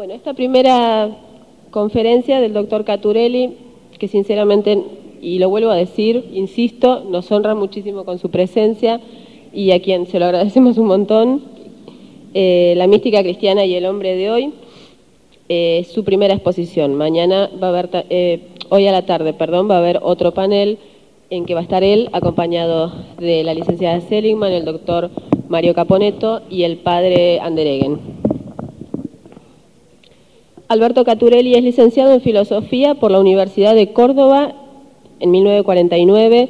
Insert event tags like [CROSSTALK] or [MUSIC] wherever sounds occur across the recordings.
Bueno, esta primera conferencia del doctor Caturelli, que sinceramente, y lo vuelvo a decir, insisto, nos honra muchísimo con su presencia y a quien se lo agradecemos un montón, eh, La mística cristiana y el hombre de hoy, eh, su primera exposición. Mañana va a haber, eh, hoy a la tarde, perdón, va a haber otro panel en que va a estar él acompañado de la licenciada Seligman, el doctor Mario Caponeto y el padre Andereguen. Alberto Caturelli es licenciado en Filosofía por la Universidad de Córdoba en 1949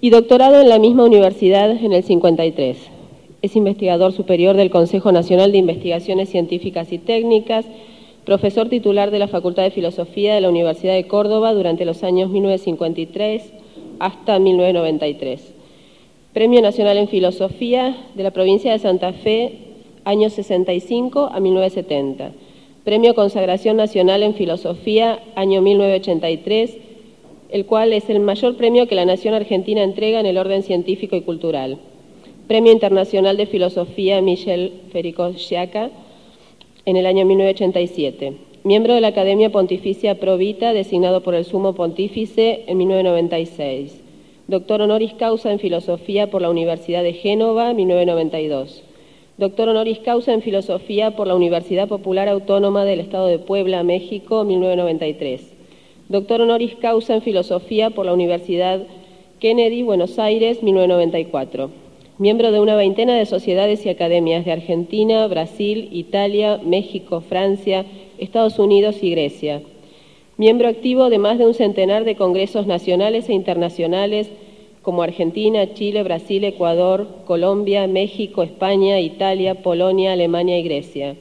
y doctorado en la misma universidad en el 53. Es investigador superior del Consejo Nacional de Investigaciones Científicas y Técnicas, profesor titular de la Facultad de Filosofía de la Universidad de Córdoba durante los años 1953 hasta 1993. Premio Nacional en Filosofía de la provincia de Santa Fe, años 65 a 1970. Premio Consagración Nacional en Filosofía, año 1983, el cual es el mayor premio que la Nación Argentina entrega en el orden científico y cultural. Premio Internacional de Filosofía Michel Federico Sciacca en el año 1987. Miembro de la Academia Pontificia Provita, designado por el Sumo Pontífice en 1996 doctor honoris causa en Filosofía por la Universidad de Génova, 1992. Doctor honoris causa en Filosofía por la Universidad Popular Autónoma del Estado de Puebla, México, 1993. Doctor honoris causa en Filosofía por la Universidad Kennedy, Buenos Aires, 1994. Miembro de una veintena de sociedades y academias de Argentina, Brasil, Italia, México, Francia, Estados Unidos y Grecia miembro activo de más de un centenar de congresos nacionales e internacionales como Argentina, Chile, Brasil, Ecuador, Colombia, México, España, Italia, Polonia, Alemania y Grecia.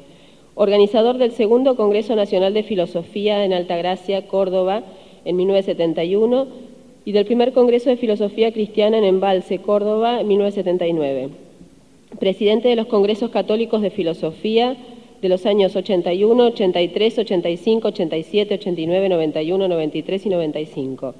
Organizador del segundo Congreso Nacional de Filosofía en Altagracia, Córdoba, en 1971, y del primer Congreso de Filosofía Cristiana en Embalse, Córdoba, en 1979. Presidente de los Congresos Católicos de Filosofía, de los años 81, 83, 85, 87, 89, 91, 93 y 95.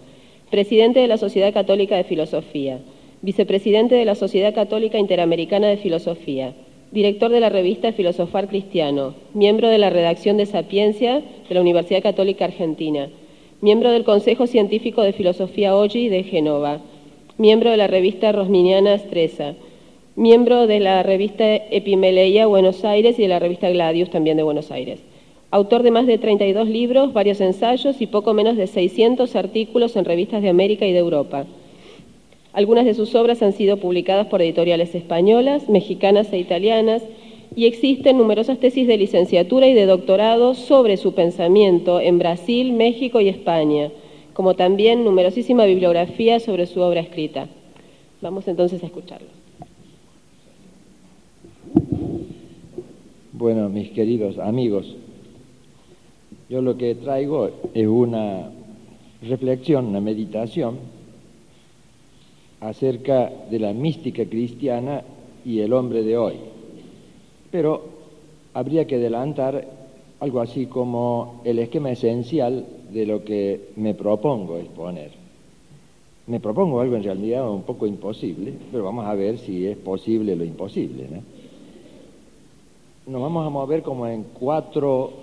Presidente de la Sociedad Católica de Filosofía. Vicepresidente de la Sociedad Católica Interamericana de Filosofía. Director de la revista Filosofar Cristiano. Miembro de la redacción de Sapiencia de la Universidad Católica Argentina. Miembro del Consejo Científico de Filosofía OGI de Genova. Miembro de la revista Rosminiana Stresa miembro de la revista Epimeleia Buenos Aires y de la revista Gladius también de Buenos Aires. Autor de más de 32 libros, varios ensayos y poco menos de 600 artículos en revistas de América y de Europa. Algunas de sus obras han sido publicadas por editoriales españolas, mexicanas e italianas y existen numerosas tesis de licenciatura y de doctorado sobre su pensamiento en Brasil, México y España, como también numerosísima bibliografía sobre su obra escrita. Vamos entonces a escucharlo. Bueno, mis queridos amigos, yo lo que traigo es una reflexión, una meditación acerca de la mística cristiana y el hombre de hoy. Pero habría que adelantar algo así como el esquema esencial de lo que me propongo exponer. Me propongo algo en realidad un poco imposible, pero vamos a ver si es posible lo imposible. ¿no? nos vamos a mover como en cuatro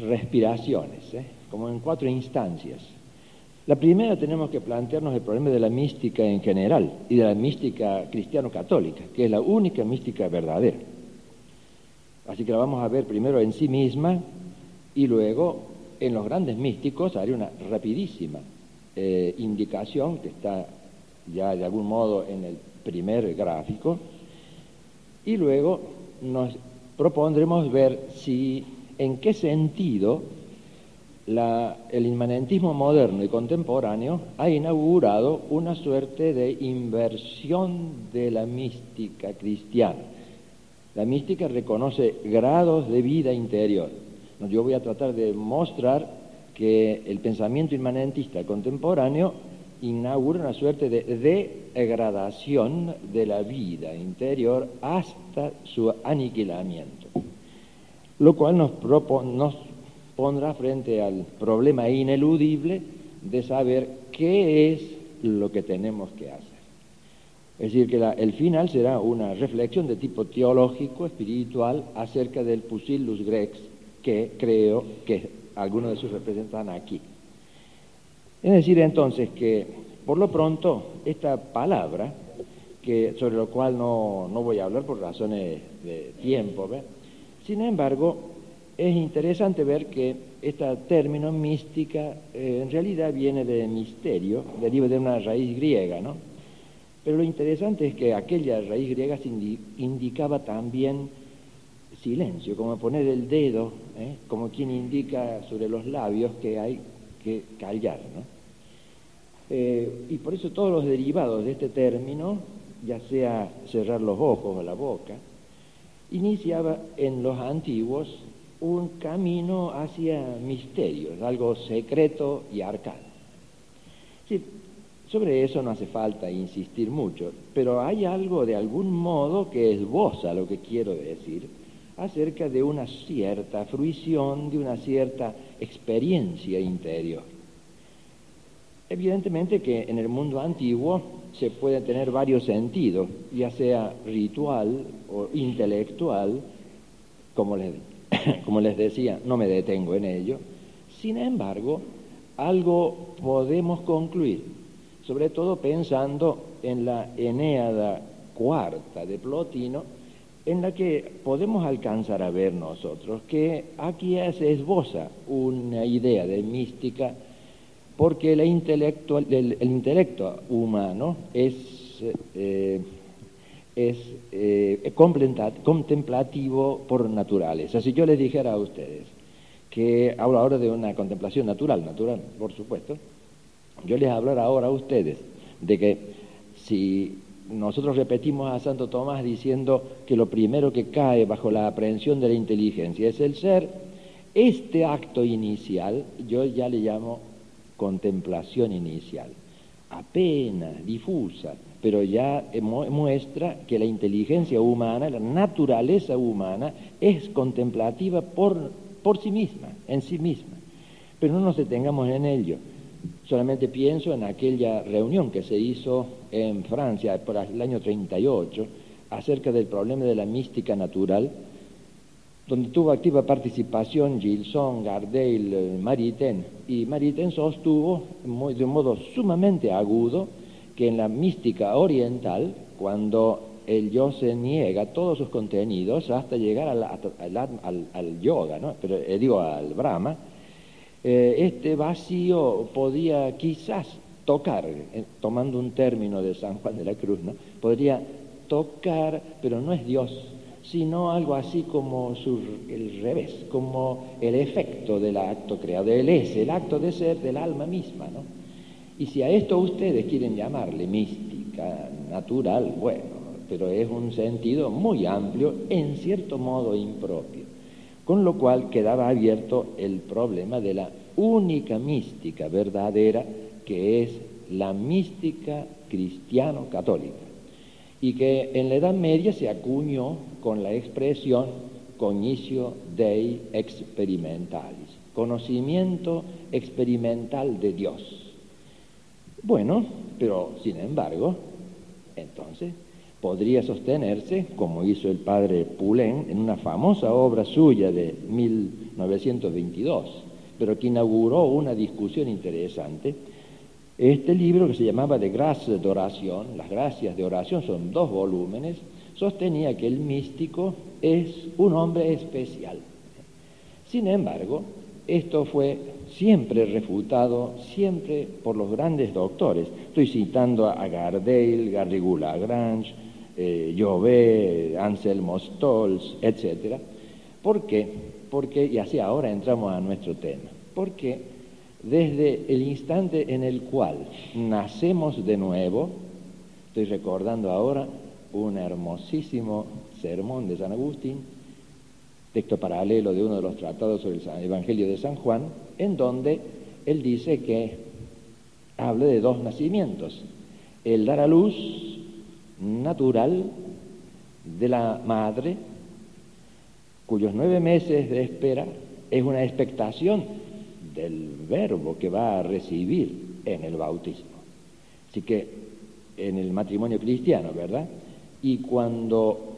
respiraciones, ¿eh? como en cuatro instancias. La primera tenemos que plantearnos el problema de la mística en general y de la mística cristiano-católica, que es la única mística verdadera. Así que la vamos a ver primero en sí misma y luego en los grandes místicos haré una rapidísima eh, indicación que está ya de algún modo en el primer gráfico y luego nos propondremos ver si en qué sentido el inmanentismo moderno y contemporáneo ha inaugurado una suerte de inversión de la mística cristiana. La mística reconoce grados de vida interior. Yo voy a tratar de mostrar que el pensamiento inmanentista contemporáneo inaugura una suerte de degradación de la vida interior hasta su aniquilamiento, lo cual nos, nos pondrá frente al problema ineludible de saber qué es lo que tenemos que hacer. Es decir, que el final será una reflexión de tipo teológico, espiritual, acerca del pusillus grex que creo que algunos de sus representan aquí. Es decir, entonces, que por lo pronto esta palabra, que, sobre lo cual no, voy a hablar por razones de tiempo, sin embargo, es interesante ver que este término mística eh, en realidad viene de misterio, deriva de una raíz griega, ¿no? Pero lo interesante es que aquella raíz griega indicaba también silencio, como poner el dedo, ¿eh? como quien indica sobre los labios que hay que callar. ¿no? Eh, y por eso todos los derivados de este término, ya sea cerrar los ojos o la boca, iniciaba en los antiguos un camino hacia misterios, algo secreto y arcano. sobre eso no hace falta insistir mucho, pero hay algo de algún modo que esboza lo que quiero decir acerca de una cierta fruición, de una cierta experiencia interior. Evidentemente que en el mundo antiguo se puede tener varios sentidos, ya sea ritual o intelectual, como les, [COUGHS] como les decía, no me detengo en ello. Sin embargo, algo podemos concluir, sobre todo pensando en la Eneada cuarta de Plotino, en la que podemos alcanzar a ver nosotros que aquí se esboza una idea de mística porque el, el, intelecto humano es, eh, es eh, contemplativo por naturaleza. Si yo les dijera a ustedes que hablo ahora de una contemplación natural, natural, por supuesto, yo les hablaré ahora a ustedes de que si nosotros repetimos a Santo Tomás diciendo que lo primero que cae bajo la aprehensión de la inteligencia es el ser, este acto inicial yo ya le llamo contemplación inicial, apenas difusa, pero ya muestra que la inteligencia humana, la naturaleza humana, es contemplativa por, por sí misma, en sí misma. Pero no nos detengamos en ello. Solamente pienso en aquella reunión que se hizo en Francia por el año 38 acerca del problema de la mística natural, donde tuvo activa participación Gilson, Gardel, Maritain, y Maritain sostuvo de un modo sumamente agudo que en la mística oriental, cuando el yo se niega todos sus contenidos hasta llegar al, yoga, ¿no? pero eh, digo al Brahma, eh, este vacío podía quizás tocar, eh, tomando un término de San Juan de la Cruz, ¿no? podría tocar, pero no es Dios, sino algo así como el revés, como el efecto del acto creado, él es el acto de ser del alma misma. ¿no? Y si a esto ustedes quieren llamarle mística, natural, bueno, pero es un sentido muy amplio, en cierto modo impropio con lo cual quedaba abierto el problema de la única mística verdadera que es la mística cristiano-católica y que en la Edad Media se acuñó con la expresión cognicio dei experimentalis, conocimiento experimental de Dios. Bueno, pero sin embargo, entonces podría sostenerse, como hizo el padre Poulain en una famosa obra suya de 1922, pero que inauguró una discusión interesante. Este libro, que se llamaba De Gracia de Oración, las gracias de oración, son dos volúmenes, sostenía que el místico es un hombre especial. Sin embargo, esto fue siempre refutado, siempre por los grandes doctores. Estoy citando a Gardel, Garrigou Lagrange, eh, Anselmo Stolz, etc. ¿Por qué? Porque, y así ahora entramos a nuestro tema, porque desde el instante en el cual nacemos de nuevo, estoy recordando ahora un hermosísimo sermón de San Agustín, texto paralelo de uno de los tratados sobre el Evangelio de San Juan, en donde él dice que habla de dos nacimientos, el dar a luz natural de la madre, cuyos nueve meses de espera es una expectación del verbo que va a recibir en el bautismo. Así que en el matrimonio cristiano, ¿verdad? Y cuando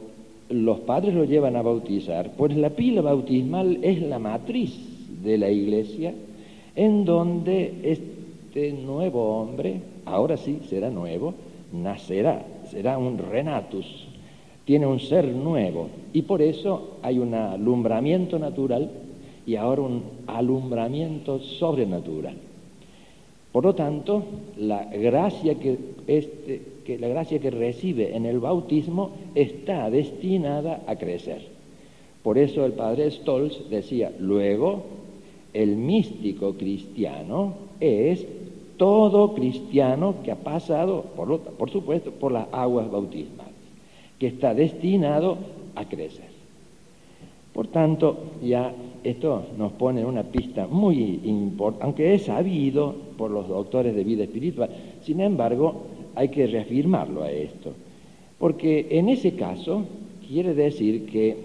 los padres lo llevan a bautizar, pues la pila bautismal es la matriz de la iglesia en donde este nuevo hombre, ahora sí será nuevo, nacerá, será un renatus, tiene un ser nuevo y por eso hay un alumbramiento natural y ahora un alumbramiento sobrenatural. Por lo tanto, la gracia que, este, que, la gracia que recibe en el bautismo está destinada a crecer. Por eso el padre Stolz decía, luego, el místico cristiano es todo cristiano que ha pasado, por, supuesto, por las aguas bautismales, que está destinado a crecer. Por tanto, ya esto nos pone en una pista muy importante, aunque es sabido por los doctores de vida espiritual, sin embargo, hay que reafirmarlo a esto, porque en ese caso quiere decir que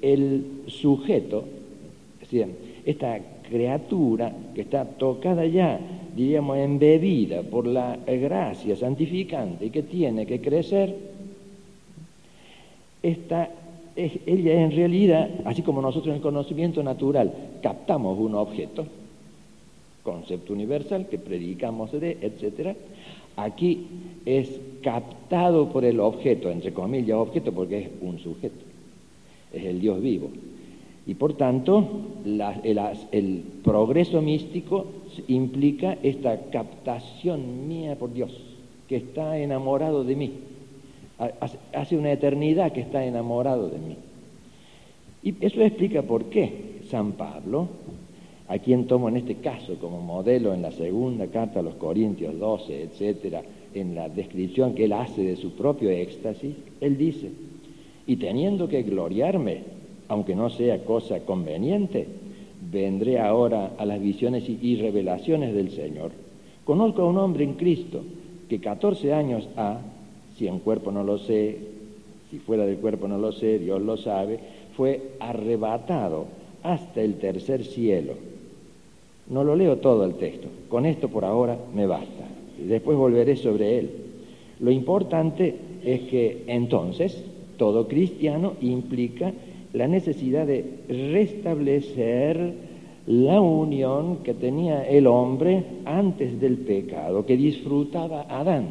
el sujeto, es esta criatura que está tocada ya, diríamos, embebida por la gracia santificante y que tiene que crecer, está ella en realidad, así como nosotros en el conocimiento natural captamos un objeto, concepto universal que predicamos de, etc., aquí es captado por el objeto, entre comillas objeto, porque es un sujeto, es el Dios vivo. Y por tanto, el, el progreso místico implica esta captación mía por Dios, que está enamorado de mí hace una eternidad que está enamorado de mí. Y eso explica por qué San Pablo, a quien tomo en este caso como modelo en la segunda carta a los Corintios 12, etcétera, en la descripción que él hace de su propio éxtasis, él dice, y teniendo que gloriarme, aunque no sea cosa conveniente, vendré ahora a las visiones y revelaciones del Señor. Conozco a un hombre en Cristo que 14 años ha si en cuerpo no lo sé, si fuera del cuerpo no lo sé, Dios lo sabe, fue arrebatado hasta el tercer cielo. No lo leo todo el texto, con esto por ahora me basta, después volveré sobre él. Lo importante es que entonces todo cristiano implica la necesidad de restablecer la unión que tenía el hombre antes del pecado, que disfrutaba Adán.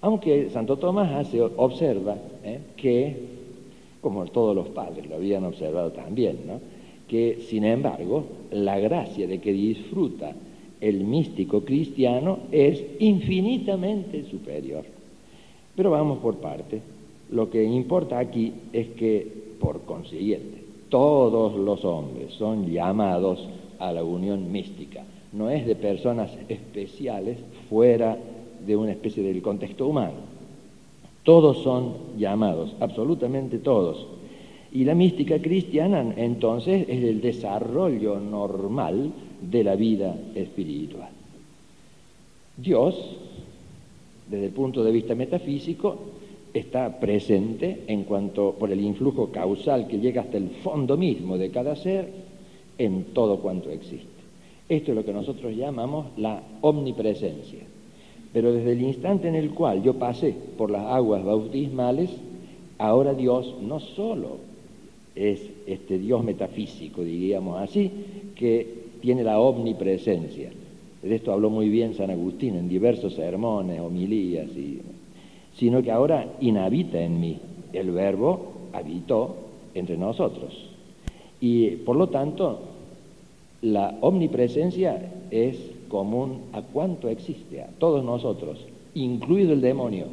Aunque Santo Tomás hace, observa ¿eh? que, como todos los padres lo habían observado también, que sin embargo la gracia de que disfruta el místico cristiano es infinitamente superior. Pero vamos por parte. Lo que importa aquí es que, por consiguiente, todos los hombres son llamados a la unión mística. No es de personas especiales fuera de una especie del contexto humano. Todos son llamados, absolutamente todos. Y la mística cristiana entonces es el desarrollo normal de la vida espiritual. Dios, desde el punto de vista metafísico, está presente en cuanto por el influjo causal que llega hasta el fondo mismo de cada ser en todo cuanto existe. Esto es lo que nosotros llamamos la omnipresencia. Pero desde el instante en el cual yo pasé por las aguas bautismales, ahora Dios no solo es este Dios metafísico, diríamos así, que tiene la omnipresencia. De esto habló muy bien San Agustín en diversos sermones, homilías, sino que ahora inhabita en mí. El verbo habitó entre nosotros. Y por lo tanto, la omnipresencia es común a cuanto existe, a todos nosotros, incluido el demonio,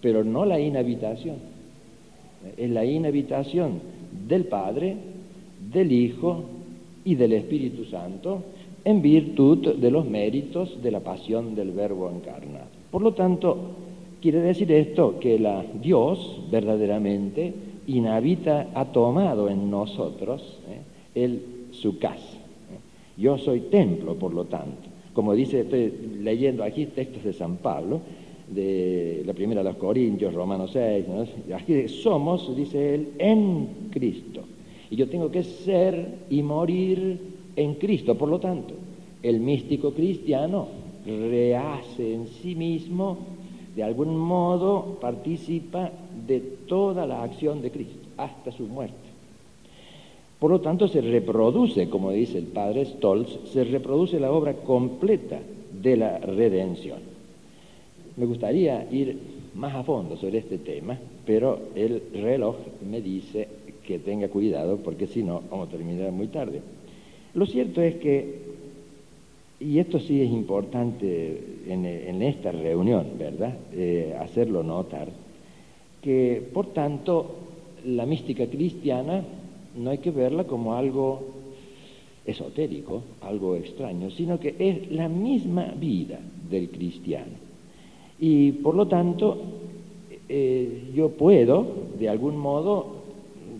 pero no la inhabitación. Es la inhabitación del Padre, del Hijo y del Espíritu Santo en virtud de los méritos de la pasión del Verbo encarnado. Por lo tanto, quiere decir esto que la Dios verdaderamente inhabita, ha tomado en nosotros ¿eh? el, su casa. Yo soy templo, por lo tanto. Como dice, estoy leyendo aquí textos de San Pablo, de la primera de los Corintios, Romanos 6, aquí somos, dice él, en Cristo. Y yo tengo que ser y morir en Cristo. Por lo tanto, el místico cristiano rehace en sí mismo, de algún modo participa de toda la acción de Cristo, hasta su muerte. Por lo tanto, se reproduce, como dice el padre Stolz, se reproduce la obra completa de la redención. Me gustaría ir más a fondo sobre este tema, pero el reloj me dice que tenga cuidado porque si no vamos a terminar muy tarde. Lo cierto es que, y esto sí es importante en, esta reunión, ¿verdad? Eh, hacerlo notar, que por tanto la mística cristiana no hay que verla como algo esotérico, algo extraño, sino que es la misma vida del cristiano. Y por lo tanto, eh, yo puedo, de algún modo,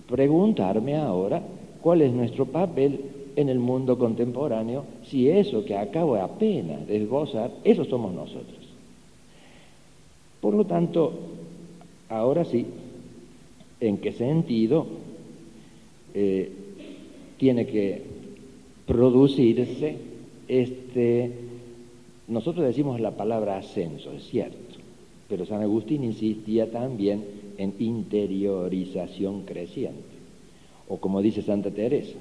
preguntarme ahora cuál es nuestro papel en el mundo contemporáneo si eso que acabo apenas de esbozar, eso somos nosotros. Por lo tanto, ahora sí, ¿en qué sentido eh, tiene que producirse este, nosotros decimos la palabra ascenso, es cierto, pero San Agustín insistía también en interiorización creciente, o como dice Santa Teresa,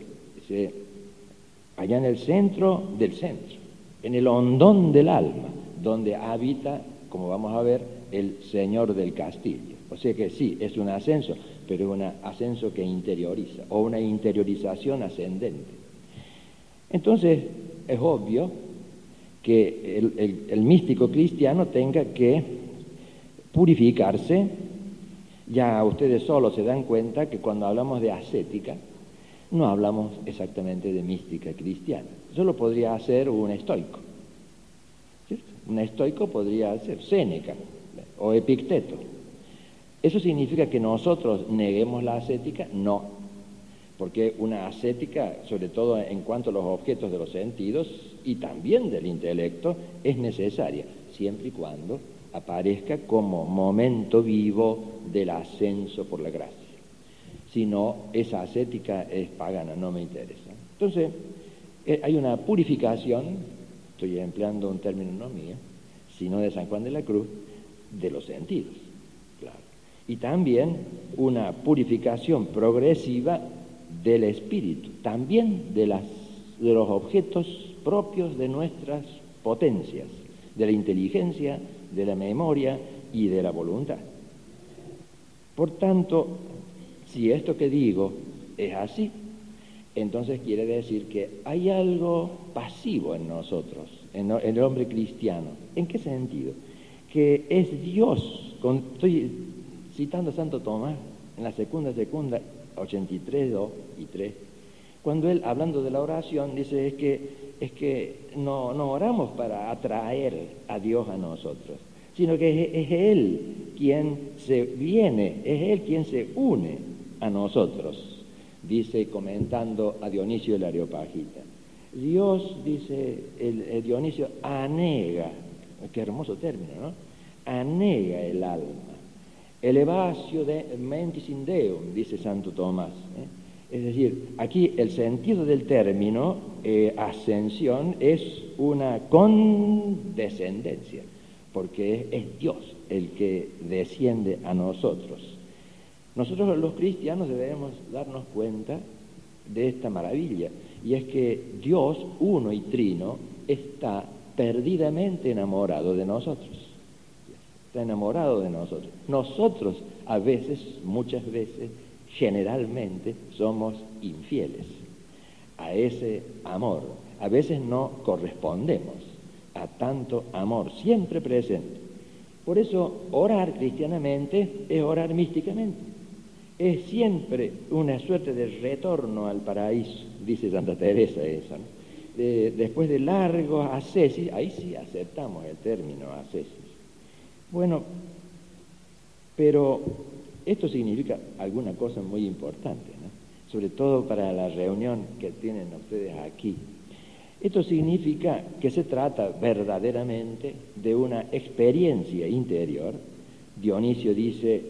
allá en el centro del centro, en el hondón del alma, donde habita, como vamos a ver, el Señor del castillo. O sea que sí, es un ascenso, pero un ascenso que interioriza, o una interiorización ascendente. Entonces, es obvio que el, místico cristiano tenga que purificarse. Ya ustedes solos se dan cuenta que cuando hablamos de ascética, no hablamos exactamente de mística cristiana. Eso lo podría hacer un estoico. Un estoico podría ser Séneca o Epicteto. ¿Eso significa que nosotros neguemos la ascética? No, porque una ascética, sobre todo en cuanto a los objetos de los sentidos y también del intelecto, es necesaria, siempre y cuando aparezca como momento vivo del ascenso por la gracia. Si no, esa ascética es pagana, no me interesa. Entonces, eh, hay una purificación, estoy empleando un término no mío, sino de San Juan de la Cruz, de los sentidos y también una purificación progresiva del espíritu, también de, las, de los objetos propios de nuestras potencias, de la inteligencia, de la memoria y de la voluntad. Por tanto, si esto que digo es así, entonces quiere decir que hay algo pasivo en nosotros, en el hombre cristiano. ¿En qué sentido? Que es Dios, estoy citando a Santo Tomás en la segunda, segunda, 83, 2 y 3, cuando él, hablando de la oración, dice es que, es que no, no oramos para atraer a Dios a nosotros, sino que es, Él quien se viene, es Él quien se une a nosotros, dice comentando a Dionisio el Areopagita. Dios, dice Dionisio, anega, qué hermoso término, ¿no? Anega el alma elevatio de mentis in Deum, dice Santo Tomás. ¿eh? Es decir, aquí el sentido del término eh, ascensión es una condescendencia, porque es, Dios el que desciende a nosotros. Nosotros los cristianos debemos darnos cuenta de esta maravilla, y es que Dios, uno y trino, está perdidamente enamorado de nosotros está enamorado de nosotros. Nosotros a veces, muchas veces, generalmente somos infieles a ese amor. A veces no correspondemos a tanto amor siempre presente. Por eso orar cristianamente es orar místicamente. Es siempre una suerte de retorno al paraíso, dice Santa Teresa eso. después de largos ascesis, ahí sí aceptamos el término ascesis bueno, pero esto significa alguna cosa muy importante, sobre todo para la reunión que tienen ustedes aquí. Esto significa que se trata verdaderamente de una experiencia interior. Dionisio dice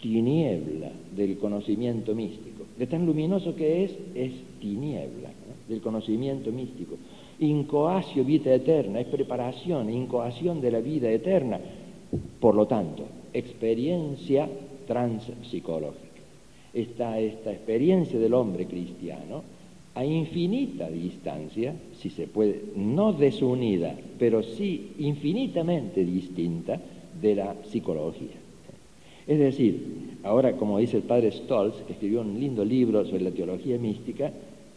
tiniebla del conocimiento místico. De tan luminoso que es, es tiniebla del conocimiento místico. Incoacio vita eterna, es preparación, incoación de la vida eterna. Por lo tanto, experiencia transpsicológica. Está esta experiencia del hombre cristiano a infinita distancia, si se puede, no desunida, pero sí infinitamente distinta de la psicología. Es decir, ahora como dice el padre Stolz, que escribió un lindo libro sobre la teología mística,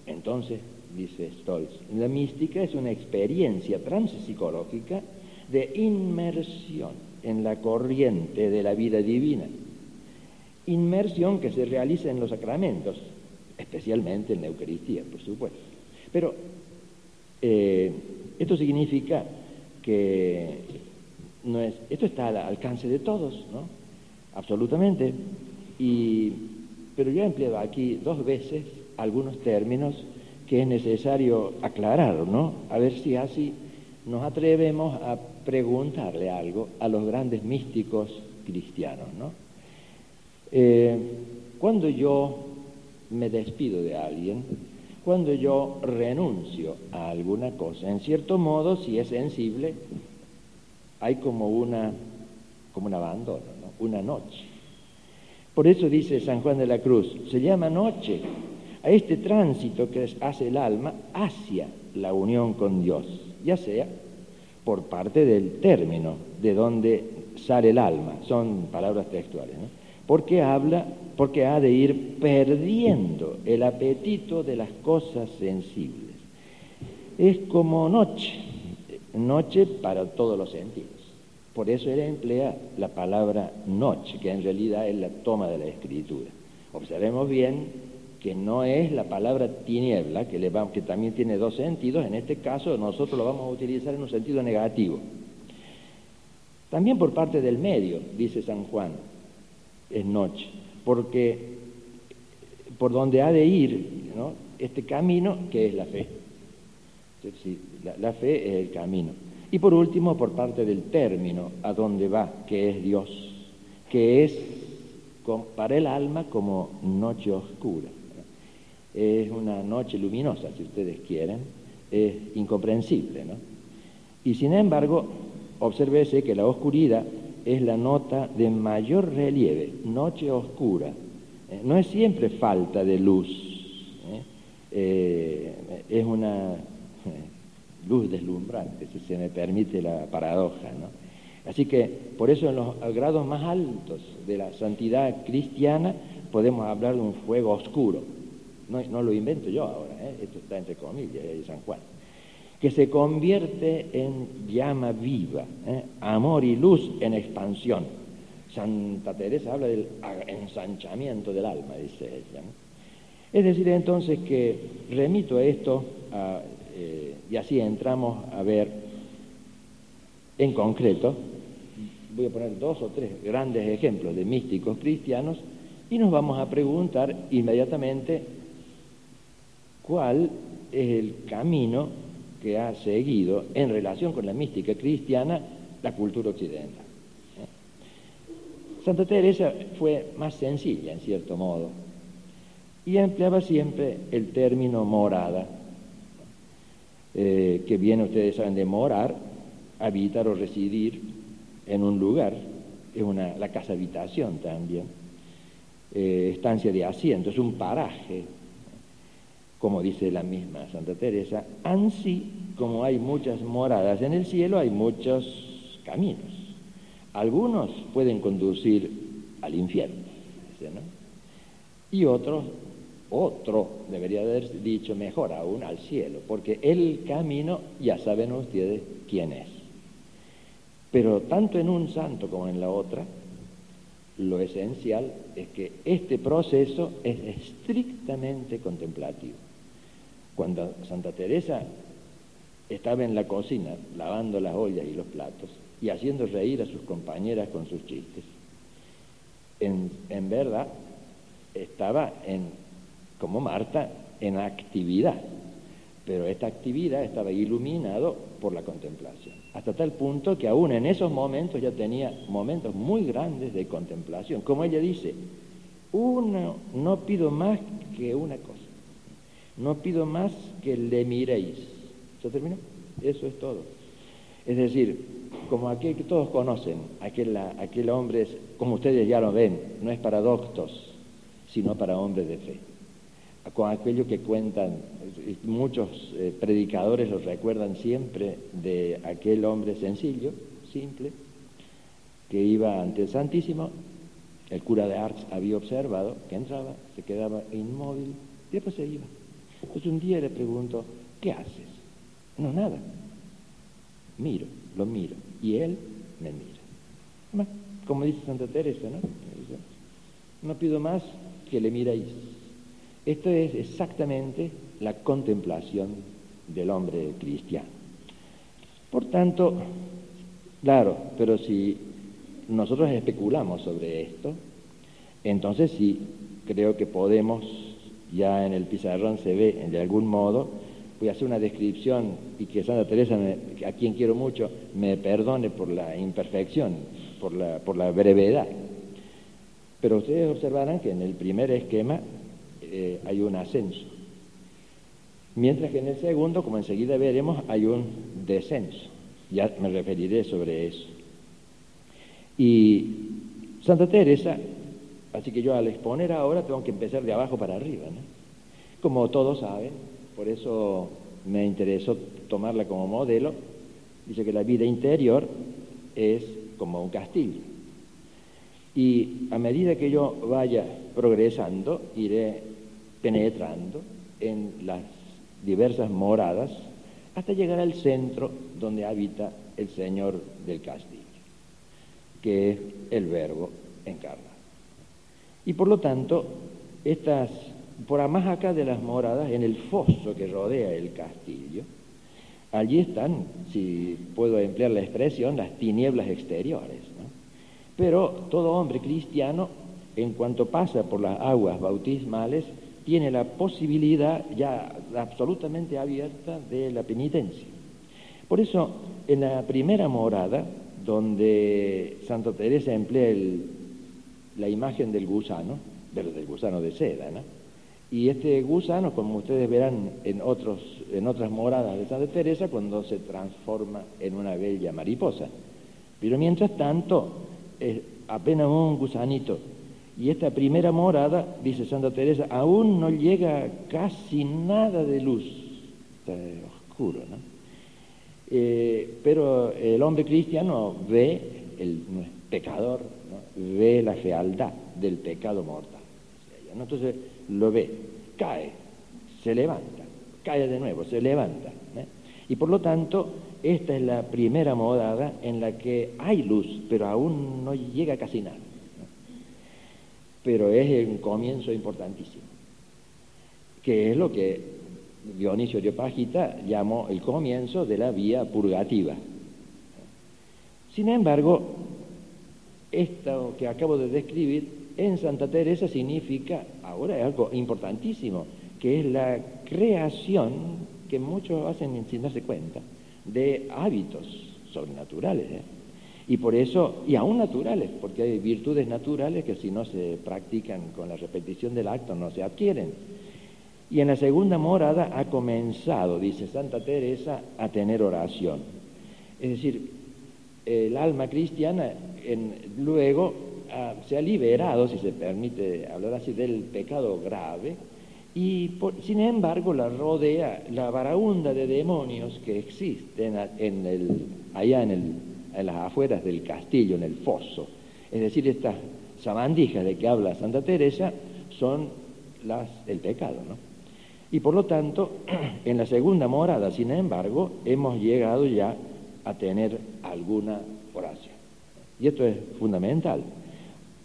entonces, dice Stolz, la mística es una experiencia transpsicológica de inmersión en la corriente de la vida divina. Inmersión que se realiza en los sacramentos, especialmente en la Eucaristía, por supuesto. Pero eh, esto significa que no es, esto está al alcance de todos, ¿no? absolutamente. Y, pero yo he empleado aquí dos veces algunos términos que es necesario aclarar, ¿no? A ver si así nos atrevemos a preguntarle algo a los grandes místicos cristianos, ¿no? Eh, cuando yo me despido de alguien, cuando yo renuncio a alguna cosa, en cierto modo, si es sensible, hay como una como un abandono, una noche. Por eso dice San Juan de la Cruz, se llama noche a este tránsito que hace el alma hacia la unión con Dios, ya sea por parte del término de donde sale el alma, son palabras textuales. Porque habla, porque ha de ir perdiendo el apetito de las cosas sensibles. Es como noche, noche para todos los sentidos. Por eso él emplea la palabra noche, que en realidad es la toma de la escritura. Observemos bien que no es la palabra tiniebla, que, que también tiene dos sentidos, en este caso nosotros lo vamos a utilizar en un sentido negativo. También por parte del medio, dice San Juan, es noche, porque por donde ha de ir este camino, que es la fe. la fe es el camino. Y por último, por parte del término, a dónde va, que es Dios, que es para el alma como noche oscura. Es una noche luminosa, si ustedes quieren, es incomprensible. ¿no? Y sin embargo, obsérvese que la oscuridad es la nota de mayor relieve, noche oscura. Eh, no es siempre falta de luz, ¿eh? Eh, es una luz deslumbrante, si se me permite la paradoja. ¿no? Así que por eso en los grados más altos de la santidad cristiana podemos hablar de un fuego oscuro. No, lo invento yo ahora, esto está entre comillas de San Juan. Que se convierte en llama viva, ¿eh? amor y luz en expansión. Santa Teresa habla del ensanchamiento del alma, dice ella. Es decir, entonces que remito a esto eh, y así entramos a ver en concreto, voy a poner dos o tres grandes ejemplos de místicos cristianos y nos vamos a preguntar inmediatamente cuál es el camino que ha seguido en relación con la mística cristiana la cultura occidental. ¿Eh? Santa Teresa fue más sencilla, en cierto modo, y empleaba siempre el término morada eh, que viene, ustedes saben, de morar, habitar o residir en un lugar, es una, la casa habitación también, eh, estancia de asiento, es un paraje, como dice la misma Santa Teresa, así como hay muchas moradas en el cielo, hay muchos caminos. Algunos pueden conducir al infierno, y otros otro, debería haber dicho mejor aún, al cielo, porque el camino ya saben ustedes quién es. Pero tanto en un santo como en la otra, lo esencial es que este proceso es estrictamente contemplativo. Cuando Santa Teresa estaba en la cocina lavando las ollas y los platos y haciendo reír a sus compañeras con sus chistes, en, verdad estaba en como Marta, en actividad. Pero esta actividad estaba iluminado por la contemplación. Hasta tal punto que aún en esos momentos ya tenía momentos muy grandes de contemplación. Como ella dice, uno, no pido más que una cosa. No pido más que le miréis. ¿Se terminó? Eso es todo. Es decir, como aquel que todos conocen, aquel, aquel hombre, es, como ustedes ya lo ven, no es para doctos, sino para hombres de fe. Con aquello que cuentan, muchos eh, predicadores lo recuerdan siempre de aquel hombre sencillo, simple, que iba ante el Santísimo, el cura de Arts había observado que entraba, se quedaba inmóvil y después se iba. Entonces un día le pregunto, ¿qué haces? No, nada. Miro, lo miro. Y él me mira. como dice Santa Teresa, ¿no? No pido más que le miréis. Esto es exactamente la contemplación del hombre cristiano. Por tanto, claro, pero si nosotros especulamos sobre esto, entonces sí, creo que podemos, ya en el pizarrón se ve de algún modo, voy a hacer una descripción y que Santa Teresa, a quien quiero mucho, me perdone por la imperfección, por la, por la brevedad. Pero ustedes observarán que en el primer esquema eh, hay un ascenso, mientras que en el segundo, como enseguida veremos, hay un descenso. Ya me referiré sobre eso. Y Santa Teresa, así que yo al exponer ahora tengo que empezar de abajo para arriba, ¿no? Como todos saben, por eso me interesó tomarla como modelo. Dice que la vida interior es como un castillo. Y a medida que yo vaya progresando, iré penetrando en las diversas moradas hasta llegar al centro donde habita el Señor del castillo, que es el Verbo encarnado. Y por lo tanto, estas por más acá de las moradas, en el foso que rodea el castillo, allí están, si puedo emplear la expresión, las tinieblas exteriores. Pero todo hombre cristiano, en cuanto pasa por las aguas bautismales, tiene la posibilidad ya absolutamente abierta de la penitencia. Por eso, en la primera morada, donde Santa Teresa emplea la imagen del gusano, del gusano de seda, ¿no? Y este gusano, como ustedes verán en, otros, en otras moradas de Santa Teresa, cuando se transforma en una bella mariposa. Pero mientras tanto, es apenas un gusanito. Y esta primera morada, dice Santa Teresa, aún no llega casi nada de luz. Está oscuro, ¿no? Eh, pero el hombre cristiano ve, el pecador, ve la fealdad del pecado mortal. Entonces, lo ve, cae, se levanta, cae de nuevo, se levanta. ¿eh? Y por lo tanto, esta es la primera modada en la que hay luz, pero aún no llega casi nada. Pero es un comienzo importantísimo, que es lo que Dionisio Areopagita llamó el comienzo de la vía purgativa. Sin embargo, esto que acabo de describir en Santa Teresa significa, ahora es algo importantísimo, que es la creación, que muchos hacen sin darse cuenta, de hábitos sobrenaturales. ¿eh? Y por eso, y aún naturales, porque hay virtudes naturales que si no se practican con la repetición del acto no se adquieren. Y en la segunda morada ha comenzado, dice Santa Teresa, a tener oración. Es decir, el alma cristiana luego se ha liberado, si se permite hablar así, del pecado grave, y sin embargo la rodea la varaunda de demonios que existen en el, allá en, el, en las afueras del castillo, en el foso. Es decir, estas sabandijas de que habla Santa Teresa son las, el pecado, ¿no? Y por lo tanto, [CLEARS THROAT] en la segunda morada, sin embargo, hemos llegado ya a tener alguna oración. Y esto es fundamental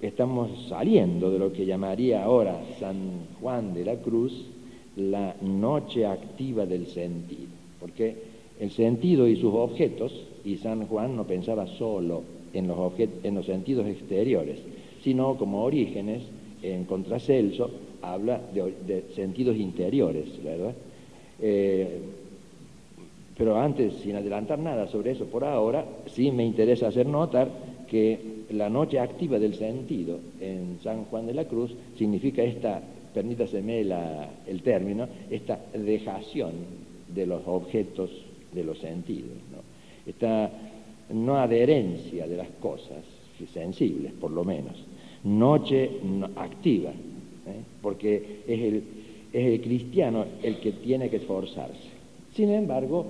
estamos saliendo de lo que llamaría ahora San Juan de la Cruz la noche activa del sentido, porque el sentido y sus objetos, y San Juan no pensaba solo en los, en los sentidos exteriores, sino como orígenes, en Contracelso, habla de, sentidos interiores, ¿verdad? Eh, pero antes, sin adelantar nada sobre eso por ahora, sí me interesa hacer notar que la noche activa del sentido en San Juan de la Cruz significa esta, permítaseme el término, esta dejación de los objetos de los sentidos. Esta no adherencia de las cosas, sensibles por lo menos, noche activa, ¿eh? porque es el, es el cristiano el que tiene que esforzarse. Sin embargo,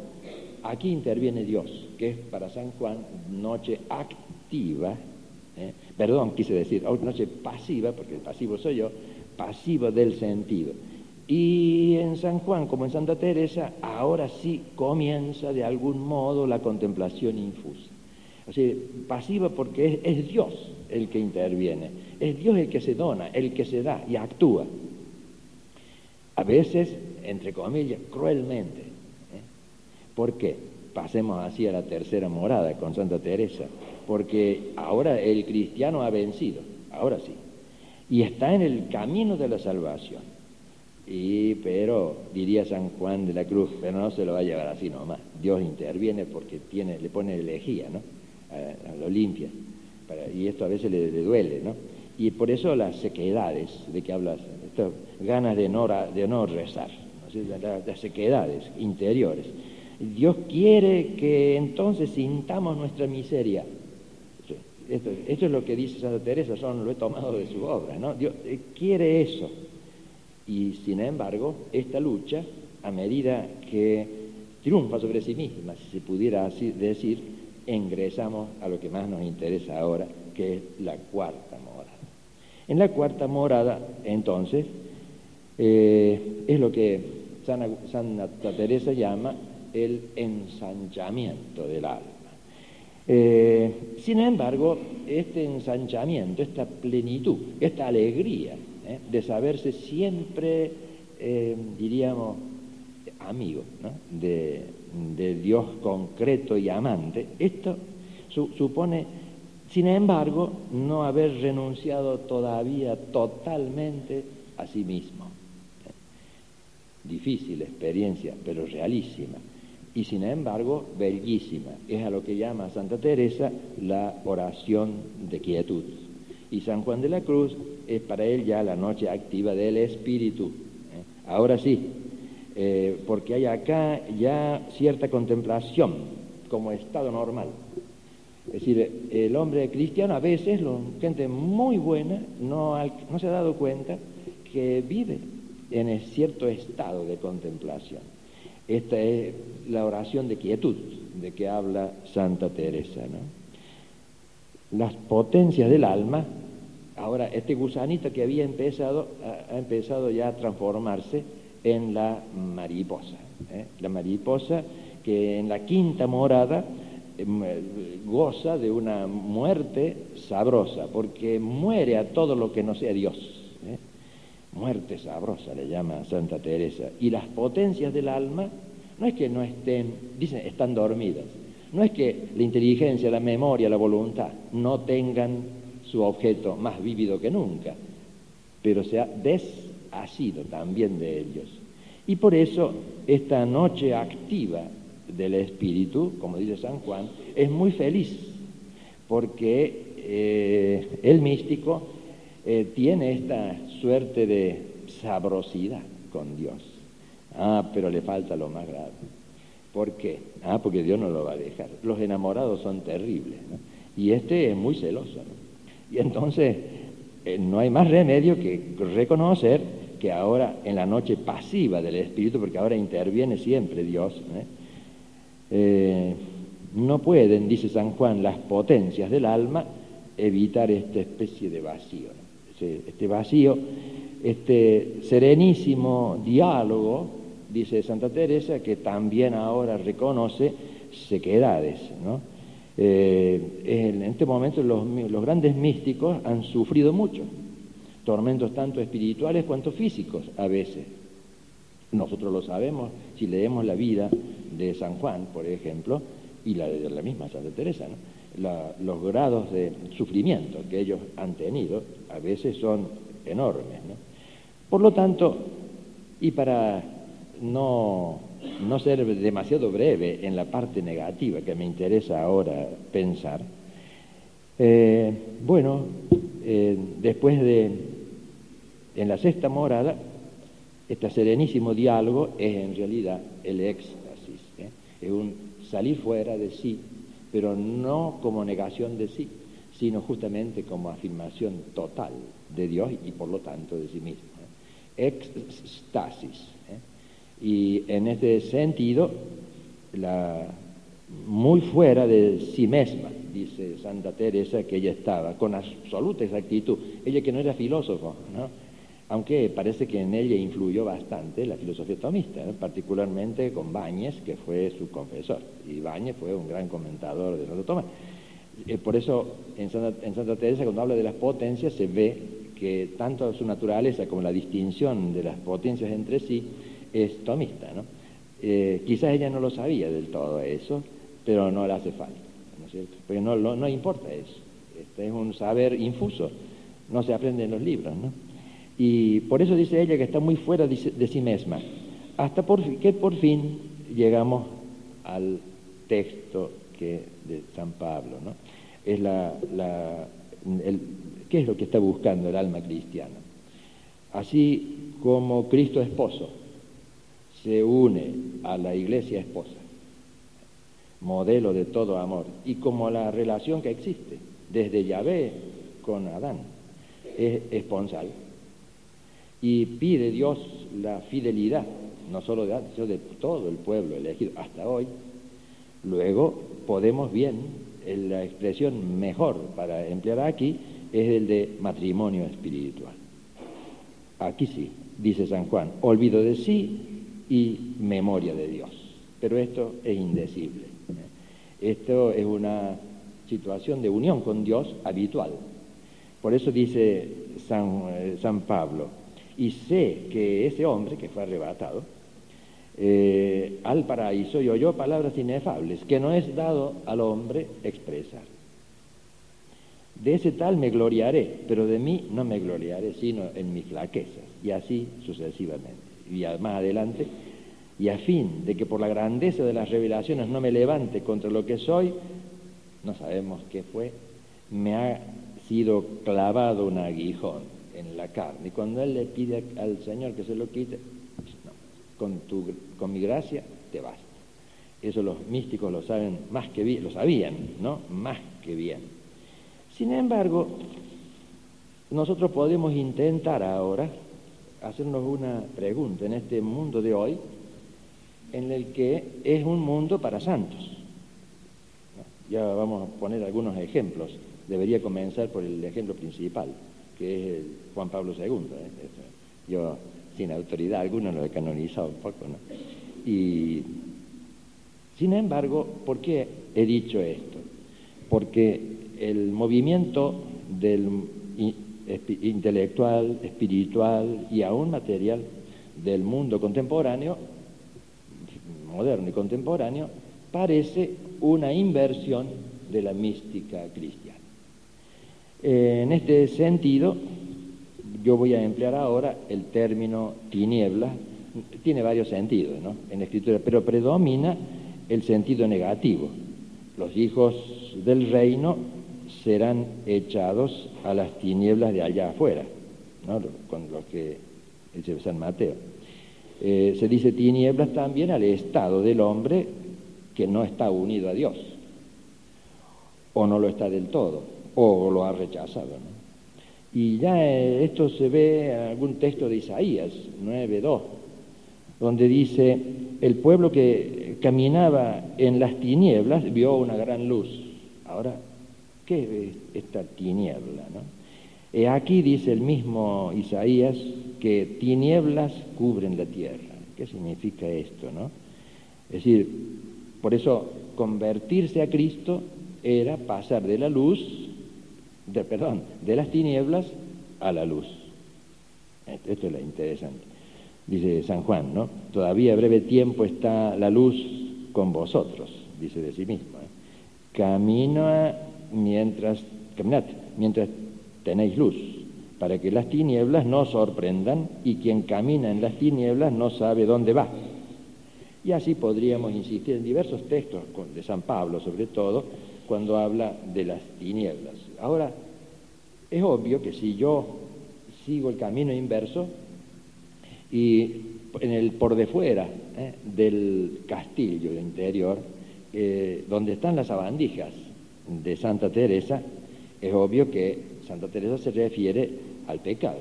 aquí interviene Dios, que es para San Juan noche activa, ¿eh? perdón, quise decir noche pasiva, porque el pasivo soy yo, pasivo del sentido. Y en San Juan, como en Santa Teresa, ahora sí comienza de algún modo la contemplación infusa. O sea, pasiva porque es, Dios el que interviene, es Dios el que se dona, el que se da y actúa. A veces, entre comillas, cruelmente. ¿Por qué? Pasemos así a la tercera morada con Santa Teresa, porque ahora el cristiano ha vencido, ahora sí, y está en el camino de la salvación. Y, pero, diría San Juan de la Cruz, pero no se lo va a llevar así nomás. Dios interviene porque tiene, le pone elegía, ¿no? A, lo limpia. y esto a veces le, duele, ¿no? Y por eso las sequedades de que hablas, ganas de no, de no rezar, las, sequedades interiores. Dios quiere que entonces sintamos nuestra miseria. Esto, es lo que dice Santa Teresa, son, lo he tomado de su obra, ¿no? Dios eh, quiere eso y sin embargo, esta lucha, a medida que triunfa sobre sí misma, si se pudiera así decir, ingresamos a lo que más nos interesa ahora, que es la cuarta morada. En la cuarta morada, entonces, eh, es lo que Santa Teresa llama el ensanchamiento del alma. Eh, sin embargo, este ensanchamiento, esta plenitud, esta alegría ¿eh? de saberse siempre, eh, diríamos, amigo de, Dios concreto y amante, esto supone, sin embargo, no haber renunciado todavía totalmente a sí mismo. Difícil experiencia, pero realísima. Y sin embargo, bellísima. Es a lo que llama Santa Teresa la oración de quietud. Y San Juan de la Cruz es para él ya la noche activa del espíritu. ¿eh? Ahora sí, eh, porque hay acá ya cierta contemplación como estado normal. Es decir, el hombre cristiano a veces, gente muy buena, no, no se ha dado cuenta que vive en cierto estado de contemplación. Esta es la oración de quietud de que habla Santa Teresa. ¿no? Las potencias del alma Ahora, este gusanito que había empezado, ha, empezado ya a transformarse en la mariposa. ¿eh? La mariposa que en la quinta morada em, goza de una muerte sabrosa, porque muere a todo lo que no sea Dios. Muerte sabrosa le llama Santa Teresa. Y las potencias del alma no es que no estén, dicen, están dormidas. No es que la inteligencia, la memoria, la voluntad no tengan su objeto más vívido que nunca, pero se ha desasido también de ellos. Y por eso esta noche activa del espíritu, como dice San Juan, es muy feliz, porque eh, el místico eh, tiene esta suerte de sabrosidad con Dios. Ah, pero le falta lo más grave. ¿Por qué? Ah, porque Dios no lo va a dejar. Los enamorados son terribles, Y este es muy celoso. Y entonces eh, no hay más remedio que reconocer que ahora en la noche pasiva del Espíritu, porque ahora interviene siempre Dios, ¿eh? Eh, no pueden, dice San Juan, las potencias del alma evitar esta especie de vacío. Este vacío, este serenísimo diálogo, dice Santa Teresa, que también ahora reconoce sequedades, ¿no? Eh, en este momento los, grandes místicos han sufrido mucho, tormentos tanto espirituales cuanto físicos a veces. Nosotros lo sabemos si leemos la vida de San Juan, por ejemplo, y la de la misma Santa Teresa, los grados de sufrimiento que ellos han tenido a veces son enormes. Por lo tanto, y para no no ser demasiado breve en la parte negativa que me interesa ahora pensar, eh, bueno, eh, después de, en la sexta morada, este serenísimo diálogo es en realidad el éxtasis, ¿eh? es un salir fuera de sí, pero no como negación de sí, sino justamente como afirmación total de Dios y por lo tanto de sí mismo. ¿eh? ¿eh? Y en este sentido, la, muy fuera de sí misma, dice Santa Teresa que ella estaba, con absoluta exactitud. Ella que no era filósofo, ¿no? aunque parece que en ella influyó bastante la filosofía tomista, particularmente con Báñez, que fue su confesor. Y Báñez fue un gran comentador de Santo Tomás. Eh, por eso en Santa, Teresa cuando habla de las potencias se ve que tanto su naturaleza como la distinción de las potencias entre sí es tomista. ¿no? Eh, quizás ella no lo sabía del todo eso, pero no le hace falta, ¿no es cierto? Porque no, importa eso. Este es un saber infuso, no se aprende en los libros, ¿no? Y por eso dice ella que está muy fuera de, sí misma, hasta por, que por fin llegamos al texto que, de San Pablo, ¿no? Es la, la, el, ¿Qué es lo que está buscando el alma cristiana? Así como Cristo esposo se une a la iglesia esposa, modelo de todo amor, y como la relación que existe desde Yahvé con Adán es esponsal, y pide Dios la fidelidad, no solo de Adán, sino de todo el pueblo elegido hasta hoy, luego podemos bien, la expresión mejor para emplear aquí es el de matrimonio espiritual. Aquí sí, dice San Juan, olvido de sí y memoria de Dios. Pero esto es indecible. Esto es una situación de unión con Dios habitual. Por eso dice San, eh, San Pablo, y sé que ese hombre que fue arrebatado eh, al paraíso y oyó palabras inefables que no es dado al hombre expresar. De ese tal me gloriaré, pero de mí no me gloriaré, sino en mis flaquezas, y así sucesivamente. Y más adelante, y a fin de que por la grandeza de las revelaciones no me levante contra lo que soy, no sabemos qué fue, me ha sido clavado un aguijón en la carne. Y cuando él le pide al Señor que se lo quite, con, tu, con mi gracia te basta. Eso los místicos lo saben más que bien, lo sabían, ¿no? Más que bien. Sin embargo, nosotros podemos intentar ahora hacernos una pregunta en este mundo de hoy, en el que es un mundo para santos. Ya vamos a poner algunos ejemplos. Debería comenzar por el ejemplo principal, que es Juan Pablo II. ¿eh? Yo, sin autoridad alguna, lo he canonizado un poco. ¿no? Y, sin embargo, ¿por qué he dicho esto? Porque el movimiento intelectual, espiritual y aún material del mundo contemporáneo moderno y contemporáneo, parece una inversión de la mística cristiana. En este sentido, yo voy a emplear ahora el término tiniebla, tiene varios sentidos ¿no? en la escritura, pero predomina el sentido negativo. Los hijos del reino serán echados a las tinieblas de allá afuera, ¿no? con lo que dice San Mateo. Eh, se dice tinieblas también al estado del hombre que no está unido a Dios, o no lo está del todo, o lo ha rechazado. Y ya eh, esto se ve en algún texto de Isaías 9.2, donde dice, el pueblo que caminaba en las tinieblas vio una gran luz. Ahora, ¿qué es esta tiniebla? No? aquí dice el mismo Isaías que tinieblas cubren la tierra. ¿Qué significa esto? No? Es decir, por eso convertirse a Cristo era pasar de la luz, de, perdón, de las tinieblas a la luz. Esto es lo interesante. Dice San Juan, ¿no? Todavía breve tiempo está la luz con vosotros, dice de sí mismo. ¿eh? Camina mientras, caminad, mientras tenéis luz para que las tinieblas no sorprendan y quien camina en las tinieblas no sabe dónde va. Y así podríamos insistir en diversos textos de San Pablo, sobre todo, cuando habla de las tinieblas. Ahora, es obvio que si yo sigo el camino inverso y en el por de fuera ¿eh? del castillo interior eh, donde están las sabandijas de Santa Teresa, es obvio que Santa Teresa se refiere al pecado.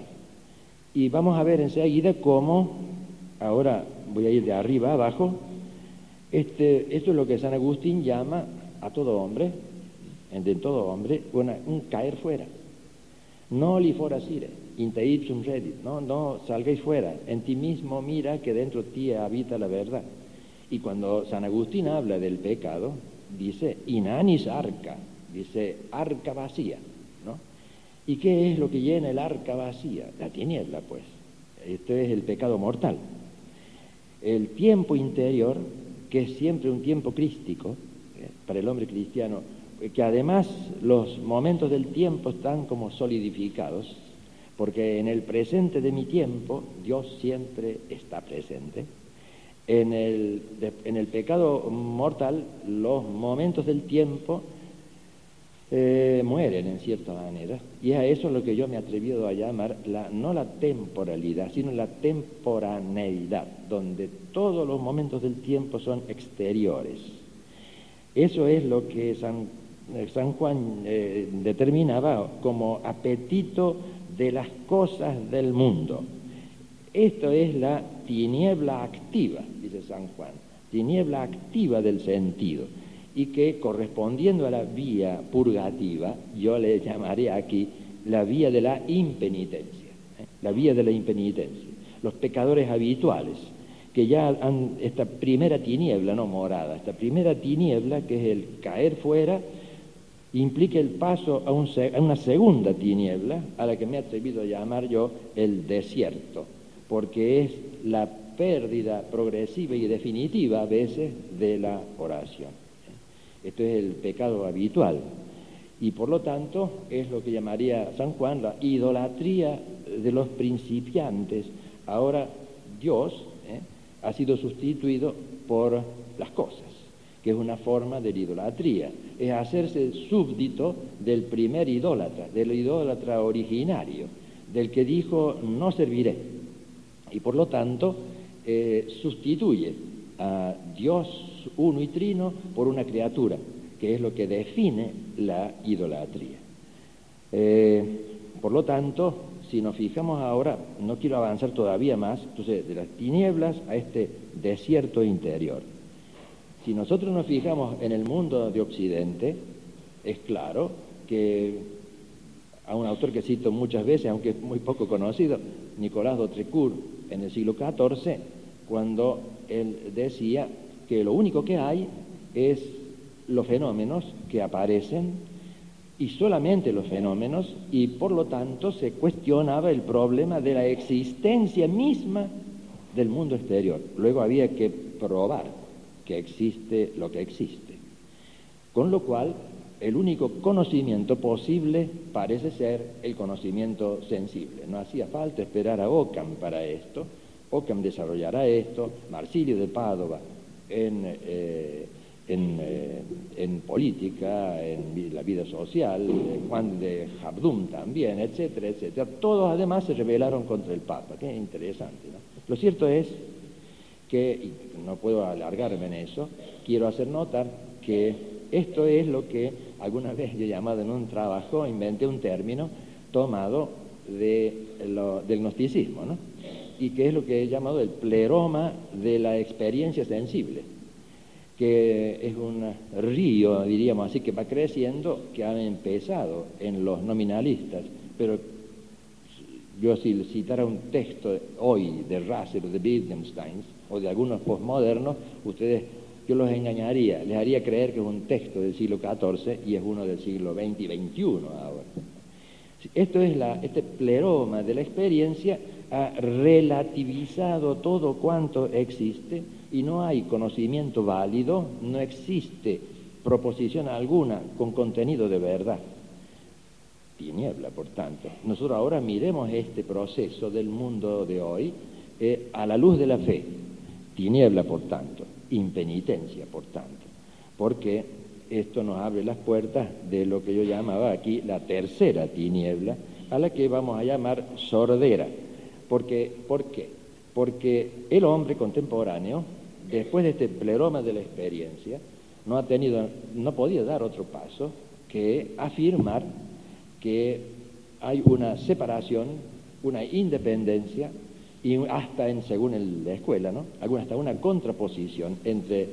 Y vamos a ver enseguida cómo, ahora voy a ir de arriba a abajo, este, esto es lo que San Agustín llama a todo hombre, de todo hombre, un caer fuera. No li forasire, inte ipsum redit, no, no salgáis fuera, en ti mismo mira que dentro de ti habita la verdad. Y cuando San Agustín habla del pecado, dice inanis arca, dice arca vacía, ¿no? ¿Y qué es lo que llena el arca vacía? La tiniebla, pues. Esto es el pecado mortal. El tiempo interior, que es siempre un tiempo crístico, para el hombre cristiano, que además los momentos del tiempo están como solidificados, porque en el presente de mi tiempo Dios siempre está presente. En el, en el pecado mortal los momentos del tiempo eh, mueren en cierta manera. Y a eso lo que yo me he atrevido a llamar la, no la temporalidad, sino la temporaneidad, donde todos los momentos del tiempo son exteriores. Eso es lo que San, eh, Juan eh, determinaba como apetito de las cosas del mundo. Esto es la tiniebla activa, dice San Juan, tiniebla activa del sentido y que correspondiendo a la vía purgativa, yo le llamaré aquí la vía de la impenitencia, ¿eh? la vía de la impenitencia, los pecadores habituales, que ya han esta primera tiniebla, no morada, esta primera tiniebla que es el caer fuera, implica el paso a, a una segunda tiniebla, a la que me he atrevido a llamar yo el desierto, porque es la pérdida progresiva y definitiva a veces de la oración. Esto es el pecado habitual. Y por lo tanto es lo que llamaría San Juan la idolatría de los principiantes. Ahora Dios. Ha sido sustituido por las cosas, que es una forma de la idolatría. Es hacerse súbdito del primer idólatra, del idólatra originario, del que dijo no serviré. Y por lo tanto eh, sustituye a Dios uno y trino por una criatura, que es lo que define la idolatría. Eh, por lo tanto, si nos fijamos ahora, no quiero avanzar todavía más, entonces de las tinieblas a este desierto interior. Si nosotros nos fijamos en el mundo de Occidente, es claro que a un autor que cito muchas veces, aunque es muy poco conocido, Nicolás d'Autrecourt, en el siglo XIV, cuando él decía que lo único que hay es los fenómenos que aparecen y solamente los fenómenos y por lo tanto se cuestionaba el problema de la existencia misma del mundo exterior. Luego había que probar que existe lo que existe. Con lo cual, el único conocimiento posible parece ser el conocimiento sensible. No hacía falta esperar a Ockham para esto. Ockham desarrollará esto, Marsilio de Padova en, eh, eh, en, política, en la vida social, eh, Juan de Jabdum también, etcétera, etcétera. Todos además se rebelaron contra el Papa, que interesante. ¿no? Lo cierto es que, y no puedo alargarme en eso, quiero hacer notar que esto es lo que alguna vez yo he llamado en un trabajo, inventé un término tomado de del gnosticismo, ¿no? y que es lo que he llamado el pleroma de la experiencia sensible, que es un río, diríamos así, que va creciendo, que ha empezado en los nominalistas, pero yo si citara un texto hoy de Russell de Wittgenstein o de algunos postmodernos, ustedes, yo los engañaría, les haría creer que es un texto del siglo XIV y es uno del siglo XX y XXI ahora. Esto es la, este pleroma de la experiencia ha relativizado todo cuanto existe y no hay conocimiento válido, no existe proposición alguna con contenido de verdad. Tiniebla, por tanto. Nosotros ahora miremos este proceso del mundo de hoy eh, a la luz de la fe. Tiniebla, por tanto. Impenitencia, por tanto. Porque esto nos abre las puertas de lo que yo llamaba aquí la tercera tiniebla, a la que vamos a llamar sordera porque, ¿Por qué? Porque el hombre contemporáneo, después de este pleroma de la experiencia, no ha tenido, no podía dar otro paso que afirmar que hay una separación, una independencia y hasta en, según la escuela, ¿no? hasta una contraposición entre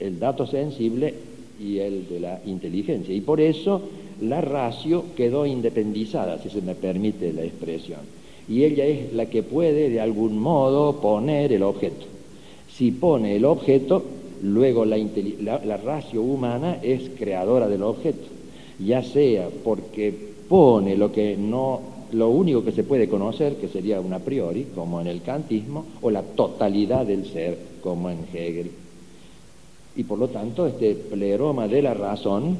el dato sensible y el de la inteligencia. Y por eso la ratio quedó independizada, si se me permite la expresión. Y ella es la que puede de algún modo poner el objeto. Si pone el objeto, luego la, la, ratio humana es creadora del objeto, ya sea porque pone lo que no lo único que se puede conocer, que sería un a priori, como en el kantismo, o la totalidad del ser, como en Hegel. Y por lo tanto, este pleroma de la razón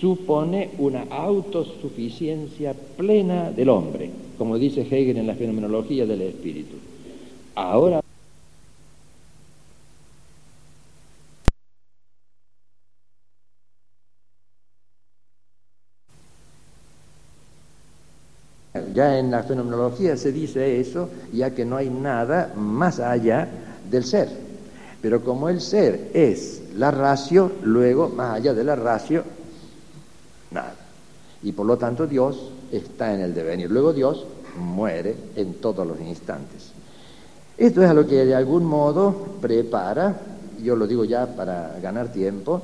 supone una autosuficiencia plena del hombre, como dice Hegel en la fenomenología del espíritu. Ahora Ya en la fenomenología se dice eso, ya que no hay nada más allá del ser. Pero como el ser es la ratio, luego, más allá de la ratio, nada. Y por lo tanto Dios está en el devenir. Luego Dios muere en todos los instantes. Esto es a lo que de algún modo prepara, yo lo digo ya para ganar tiempo,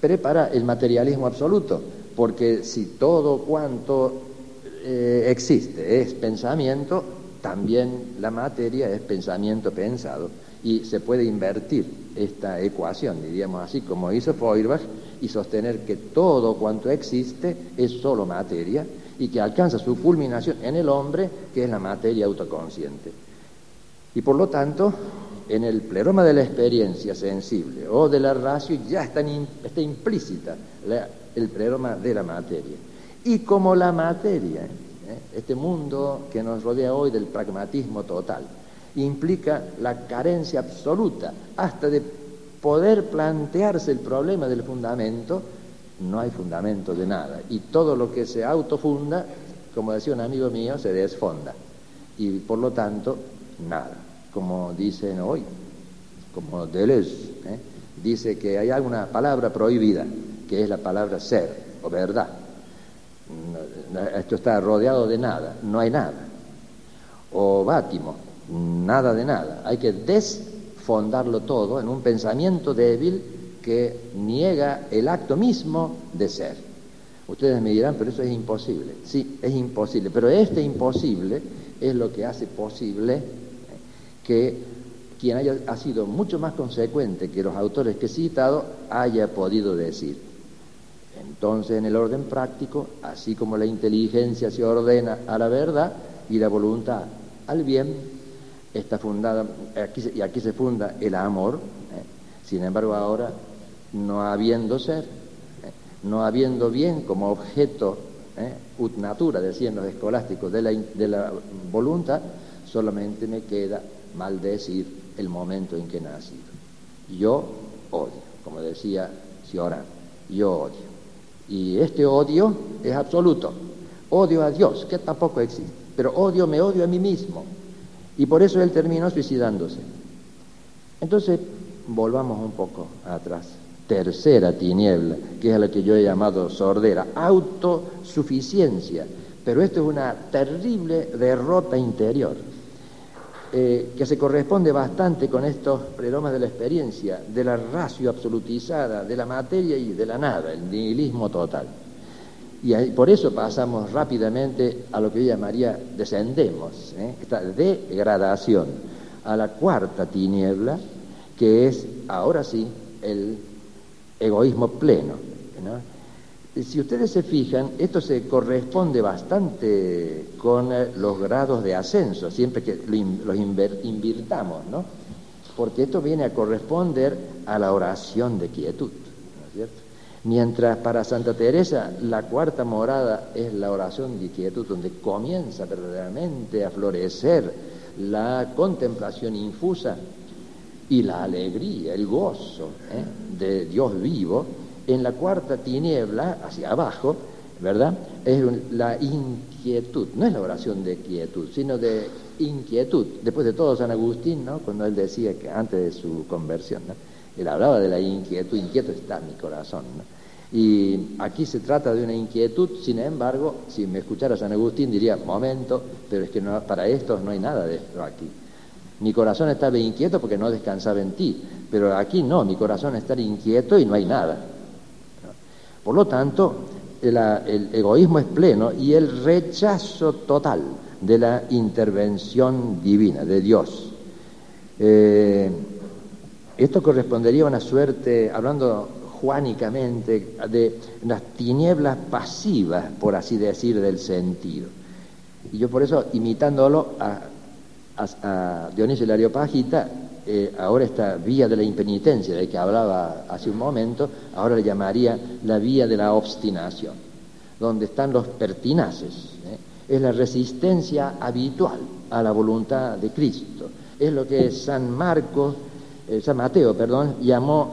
prepara el materialismo absoluto, porque si todo cuanto eh, existe, es pensamiento, también la materia es pensamiento pensado y se puede invertir esta ecuación, diríamos así, como hizo Feuerbach, y sostener que todo cuanto existe es solo materia y que alcanza su culminación en el hombre, que es la materia autoconsciente. Y por lo tanto, en el pleroma de la experiencia sensible o de la ratio ya está, está implícita el pleroma de la materia. Y como la materia, ¿eh? este mundo que nos rodea hoy del pragmatismo total, implica la carencia absoluta hasta de poder plantearse el problema del fundamento, no hay fundamento de nada. Y todo lo que se autofunda, como decía un amigo mío, se desfonda. Y por lo tanto, nada. Como dicen hoy, como Deleuze, ¿eh? dice que hay alguna palabra prohibida, que es la palabra ser o verdad esto está rodeado de nada, no hay nada. O bátimo, nada de nada. Hay que desfondarlo todo en un pensamiento débil que niega el acto mismo de ser. Ustedes me dirán, pero eso es imposible. Sí, es imposible, pero este imposible es lo que hace posible que quien haya ha sido mucho más consecuente que los autores que he citado haya podido decir entonces, en el orden práctico, así como la inteligencia se ordena a la verdad y la voluntad al bien, está fundada, y aquí se funda el amor, ¿eh? sin embargo ahora, no habiendo ser, ¿eh? no habiendo bien como objeto ¿eh? ut natura, decían los escolásticos, de la, voluntad, solamente me queda maldecir el momento en que nacido. Yo odio, como decía Cioran, yo odio. Y este odio es absoluto. Odio a Dios, que tampoco existe. Pero odio, me odio a mí mismo. Y por eso él terminó suicidándose. Entonces, volvamos un poco atrás. Tercera tiniebla, que es la que yo he llamado sordera, autosuficiencia. Pero esto es una terrible derrota interior. Eh, que se corresponde bastante con estos predomas de la experiencia, de la ratio absolutizada, de la materia y de la nada, el nihilismo total. Y por eso pasamos rápidamente a lo que yo llamaría descendemos, ¿eh? esta degradación, a la cuarta tiniebla, que es ahora sí el egoísmo pleno. Si ustedes se fijan, esto se corresponde bastante con eh, los grados de ascenso, siempre que los invirtamos, ¿no? Porque esto viene a corresponder a la oración de quietud, ¿no es cierto? Mientras para Santa Teresa la cuarta morada es la oración de quietud, donde comienza verdaderamente a florecer la contemplación infusa y la alegría, el gozo ¿eh? de Dios vivo, en la cuarta tiniebla, hacia abajo, ¿verdad? Es la inquietud, no es la oración de quietud, sino de inquietud. Después de todo, San Agustín, ¿no? cuando él decía que antes de su conversión, él hablaba de la inquietud, inquieto está mi corazón. Y aquí se trata de una inquietud, sin embargo, si me escuchara San Agustín diría, momento, pero es que no, para esto no hay nada de esto aquí. Mi corazón estaba inquieto porque no descansaba en ti, pero aquí no, mi corazón está inquieto y no hay nada. Por lo tanto, el, egoísmo es pleno y el rechazo total de la intervención divina, de Dios. Eh, esto correspondería a una suerte, hablando juánicamente, de las tinieblas pasivas, por así decir, del sentido. Y yo por eso, imitándolo a, Dionisio el Areopagita, eh, ahora esta vía de la impenitencia de que hablaba hace un momento, ahora le llamaría la vía de la obstinación, donde están los pertinaces. ¿eh? Es la resistencia habitual a la voluntad de Cristo. Es lo que San Marcos, eh, San Mateo, perdón, llamó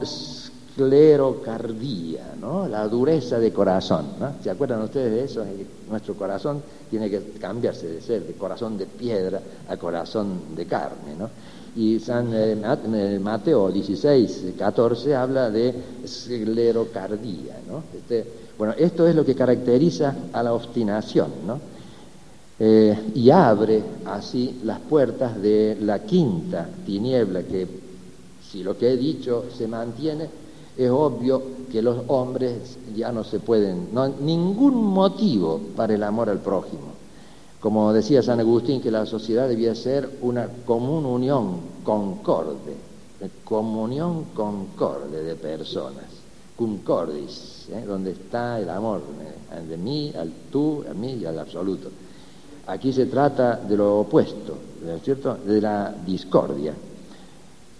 esclerocardía, ¿no? la dureza de corazón. ¿no? ¿Se acuerdan ustedes de eso? Nuestro corazón tiene que cambiarse de ser de corazón de piedra a corazón de carne. ¿no? Y San eh, eh, Mateo 16, 14 habla de esclerocardía. ¿no? Este, bueno, esto es lo que caracteriza a la obstinación. ¿no? Eh, y abre así las puertas de la quinta tiniebla que, si lo que he dicho se mantiene, es obvio que los hombres ya no se pueden, no ningún motivo para el amor al prójimo. Como decía San Agustín, que la sociedad debía ser una común unión concorde, comunión concorde de personas, concordis, ¿eh? donde está el amor ¿eh? de mí, al tú, a mí y al absoluto. Aquí se trata de lo opuesto, ¿no es cierto?, de la discordia.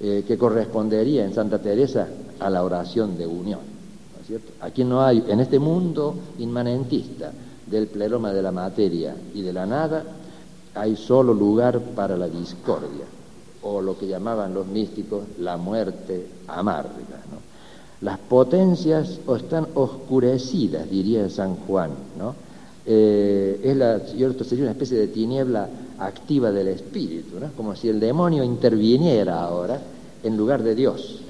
Eh, que correspondería en Santa Teresa a la oración de unión. Aquí no hay, en este mundo inmanentista del pleroma de la materia y de la nada, hay solo lugar para la discordia, o lo que llamaban los místicos la muerte amarga. Las potencias están oscurecidas, diría San Juan, ¿no? Eh, es la, sería una especie de tiniebla activa del espíritu, ¿no? como si el demonio interviniera ahora en lugar de Dios.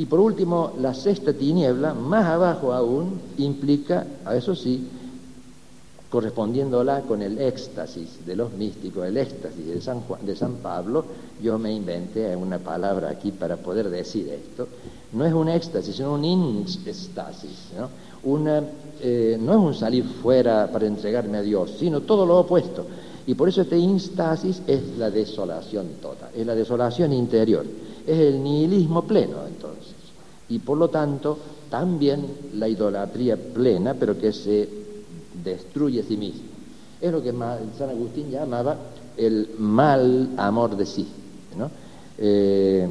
Y por último, la sexta tiniebla, más abajo aún, implica, a eso sí, correspondiéndola con el éxtasis de los místicos, el éxtasis de San, Pablo, yo me inventé una palabra aquí para poder decir esto, no es un éxtasis, sino un instasis, ¿no? Una, eh, no es un salir fuera para entregarme a Dios, sino todo lo opuesto. Y por eso este instasis es la desolación total, es la desolación interior, es el nihilismo pleno entonces. Y por lo tanto también la idolatría plena, pero que se destruye a sí misma. Es lo que San Agustín llamaba el mal amor de sí, ¿no? Eh,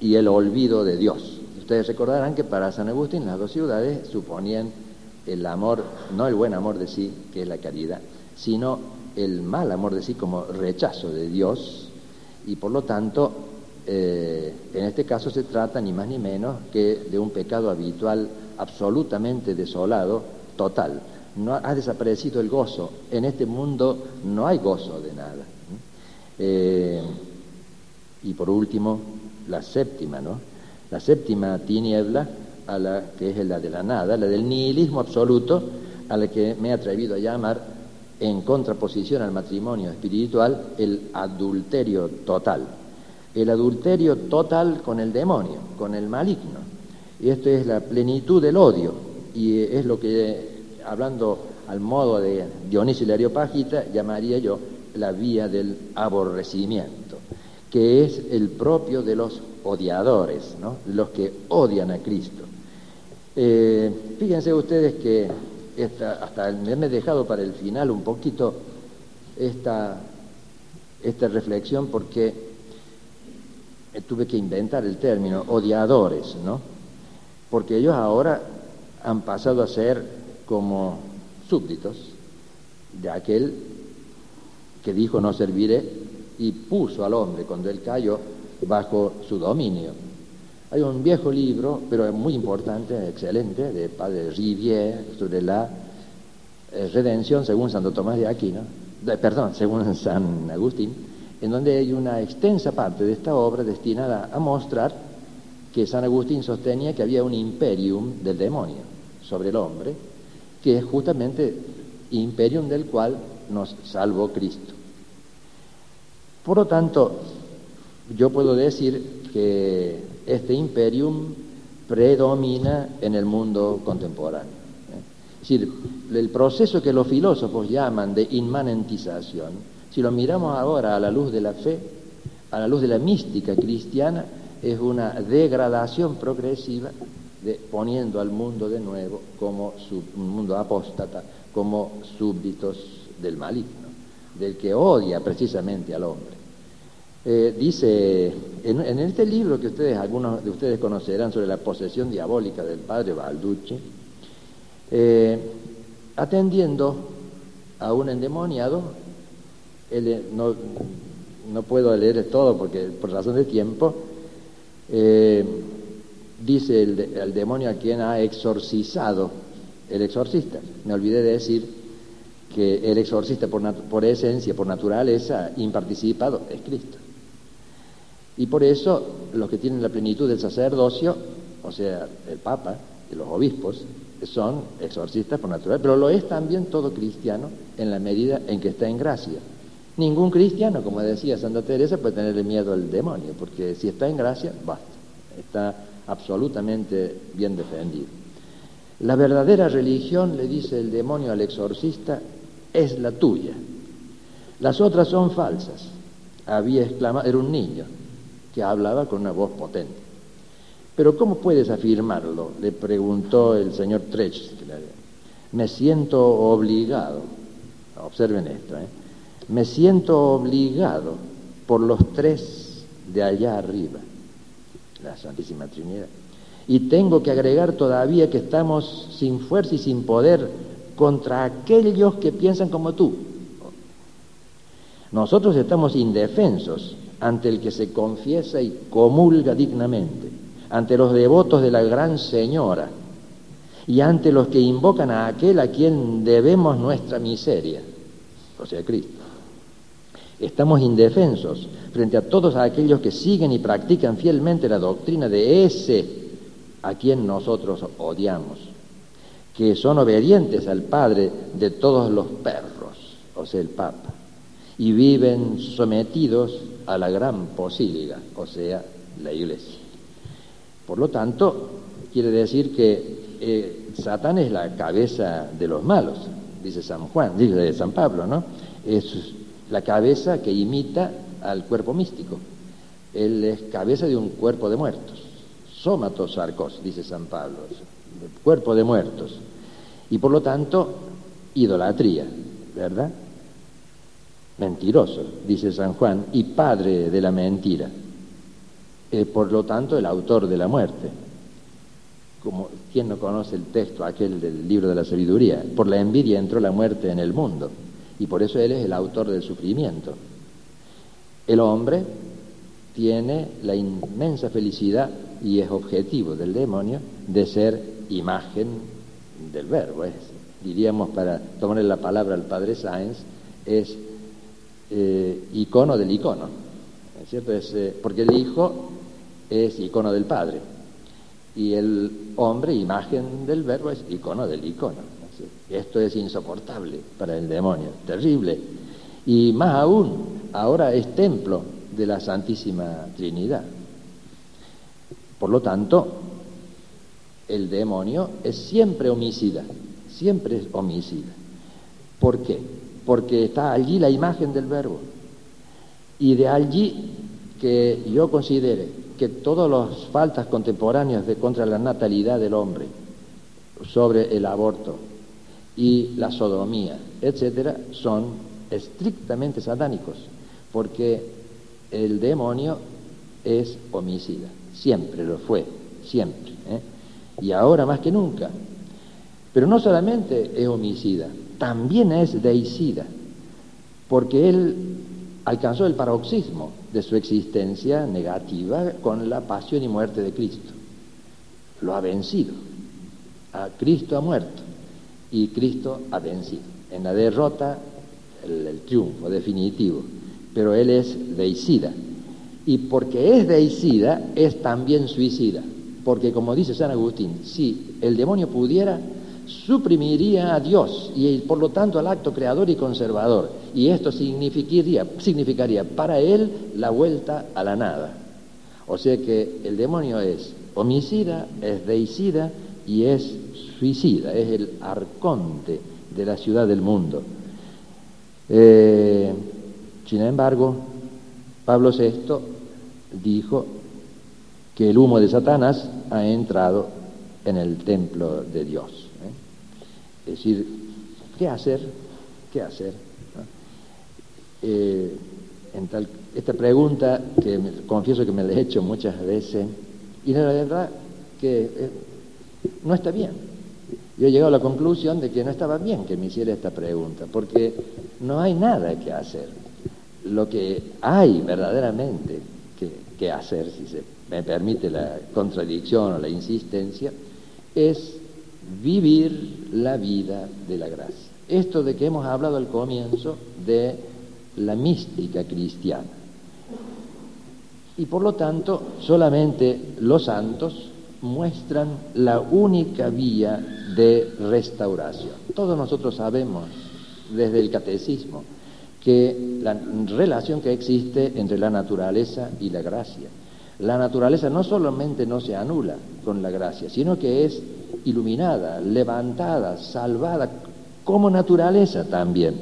y el olvido de Dios. Ustedes recordarán que para San Agustín las dos ciudades suponían el amor, no el buen amor de sí, que es la caridad, sino el mal amor de sí como rechazo de Dios y por lo tanto eh, en este caso se trata ni más ni menos que de un pecado habitual absolutamente desolado, total. No ha desaparecido el gozo. En este mundo no hay gozo de nada. Eh, y por último, la séptima, ¿no? La séptima tiniebla, a la que es la de la nada, la del nihilismo absoluto, a la que me he atrevido a llamar, en contraposición al matrimonio espiritual, el adulterio total. El adulterio total con el demonio, con el maligno. Y esto es la plenitud del odio. Y es lo que, hablando al modo de Dionisio y Areopagita, llamaría yo la vía del aborrecimiento, que es el propio de los odiadores, ¿no? los que odian a Cristo. Eh, fíjense ustedes que hasta me he dejado para el final un poquito esta, esta reflexión porque tuve que inventar el término odiadores, ¿no? Porque ellos ahora han pasado a ser como súbditos de aquel que dijo no serviré y puso al hombre cuando él cayó bajo su dominio. Hay un viejo libro, pero muy importante, excelente, de padre Rivière sobre la eh, redención según Santo Tomás de Aquino, perdón, según San Agustín, en donde hay una extensa parte de esta obra destinada a mostrar que San Agustín sostenía que había un imperium del demonio sobre el hombre, que es justamente imperium del cual nos salvó Cristo. Por lo tanto, yo puedo decir que este imperium predomina en el mundo contemporáneo. Es decir, el proceso que los filósofos llaman de inmanentización, si lo miramos ahora a la luz de la fe, a la luz de la mística cristiana, es una degradación progresiva de, poniendo al mundo de nuevo como un mundo apóstata, como súbditos del maligno, del que odia precisamente al hombre. Eh, dice, en, este libro que ustedes, algunos de ustedes conocerán sobre la posesión diabólica del padre Balducci, eh, atendiendo a un endemoniado, no, no, puedo leer todo porque por razón de tiempo, eh, dice el, demonio a quien ha exorcizado el exorcista. Me olvidé de decir que el exorcista por, por esencia, por naturaleza, imparticipado es Cristo. Y por eso los que tienen la plenitud del sacerdocio, o sea, el Papa y los obispos, son exorcistas por naturaleza, pero lo es también todo cristiano en la medida en que está en gracia. Ningún cristiano, como decía Santa Teresa, puede tenerle miedo al demonio, porque si está en gracia, basta, está absolutamente bien defendido. La verdadera religión, le dice el demonio al exorcista, es la tuya. Las otras son falsas. Había exclamado, era un niño, que hablaba con una voz potente. Pero ¿cómo puedes afirmarlo? Le preguntó el señor Trech. Me siento obligado, observen esto, ¿eh? Me siento obligado por los tres de allá arriba, la Santísima Trinidad. Y tengo que agregar todavía que estamos sin fuerza y sin poder contra aquellos que piensan como tú. Nosotros estamos indefensos ante el que se confiesa y comulga dignamente, ante los devotos de la Gran Señora y ante los que invocan a aquel a quien debemos nuestra miseria, o sea, Cristo. Estamos indefensos frente a todos aquellos que siguen y practican fielmente la doctrina de ese a quien nosotros odiamos, que son obedientes al Padre de todos los perros, o sea, el Papa, y viven sometidos a la gran posíliga, o sea, la iglesia. Por lo tanto, quiere decir que eh, Satán es la cabeza de los malos, dice San Juan, dice San Pablo, ¿no? Es la cabeza que imita al cuerpo místico. Él es cabeza de un cuerpo de muertos. Sómatos sarcos, dice San Pablo, cuerpo de muertos. Y por lo tanto, idolatría, ¿verdad? mentiroso, dice San Juan, y padre de la mentira. Por lo tanto, el autor de la muerte. Como quien no conoce el texto aquel del libro de la sabiduría, por la envidia entró la muerte en el mundo, y por eso él es el autor del sufrimiento. El hombre tiene la inmensa felicidad y es objetivo del demonio de ser imagen del verbo. Es, diríamos, para tomarle la palabra al padre Sáenz, es eh, icono del icono, ¿es cierto? Es, eh, porque el hijo es icono del padre y el hombre, imagen del verbo, es icono del icono. Esto es insoportable para el demonio, terrible. Y más aún, ahora es templo de la Santísima Trinidad. Por lo tanto, el demonio es siempre homicida, siempre es homicida. ¿Por qué? porque está allí la imagen del verbo. Y de allí que yo considere que todas las faltas contemporáneas de contra la natalidad del hombre, sobre el aborto y la sodomía, etcétera, son estrictamente satánicos, porque el demonio es homicida, siempre lo fue, siempre, ¿eh? y ahora más que nunca. Pero no solamente es homicida, también es deicida, porque él alcanzó el paroxismo de su existencia negativa con la pasión y muerte de Cristo. Lo ha vencido. A Cristo ha muerto y Cristo ha vencido. En la derrota el, triunfo definitivo, pero él es deicida. Y porque es deicida, es también suicida. Porque como dice San Agustín, si el demonio pudiera, suprimiría a Dios y por lo tanto al acto creador y conservador. Y esto significaría, significaría para él la vuelta a la nada. O sea que el demonio es homicida, es deicida y es suicida, es el arconte de la ciudad del mundo. Eh, sin embargo, Pablo VI dijo que el humo de Satanás ha entrado en el templo de Dios. ¿eh? Es decir, ¿qué hacer? ¿Qué hacer? Eh, en tal, esta pregunta que confieso que me la he hecho muchas veces y la verdad que no está bien. Yo he llegado a la conclusión de que no estaba bien que me hiciera esta pregunta, porque no hay nada que hacer. Lo que hay verdaderamente que, que hacer, si se me permite la contradicción o la insistencia, es vivir la vida de la gracia. Esto de que hemos hablado al comienzo de la mística cristiana. Y por lo tanto, solamente los santos muestran la única vía de restauración. Todos nosotros sabemos desde el catecismo que la relación que existe entre la naturaleza y la gracia. La naturaleza no solamente no se anula con la gracia, sino que es iluminada, levantada, salvada como naturaleza también.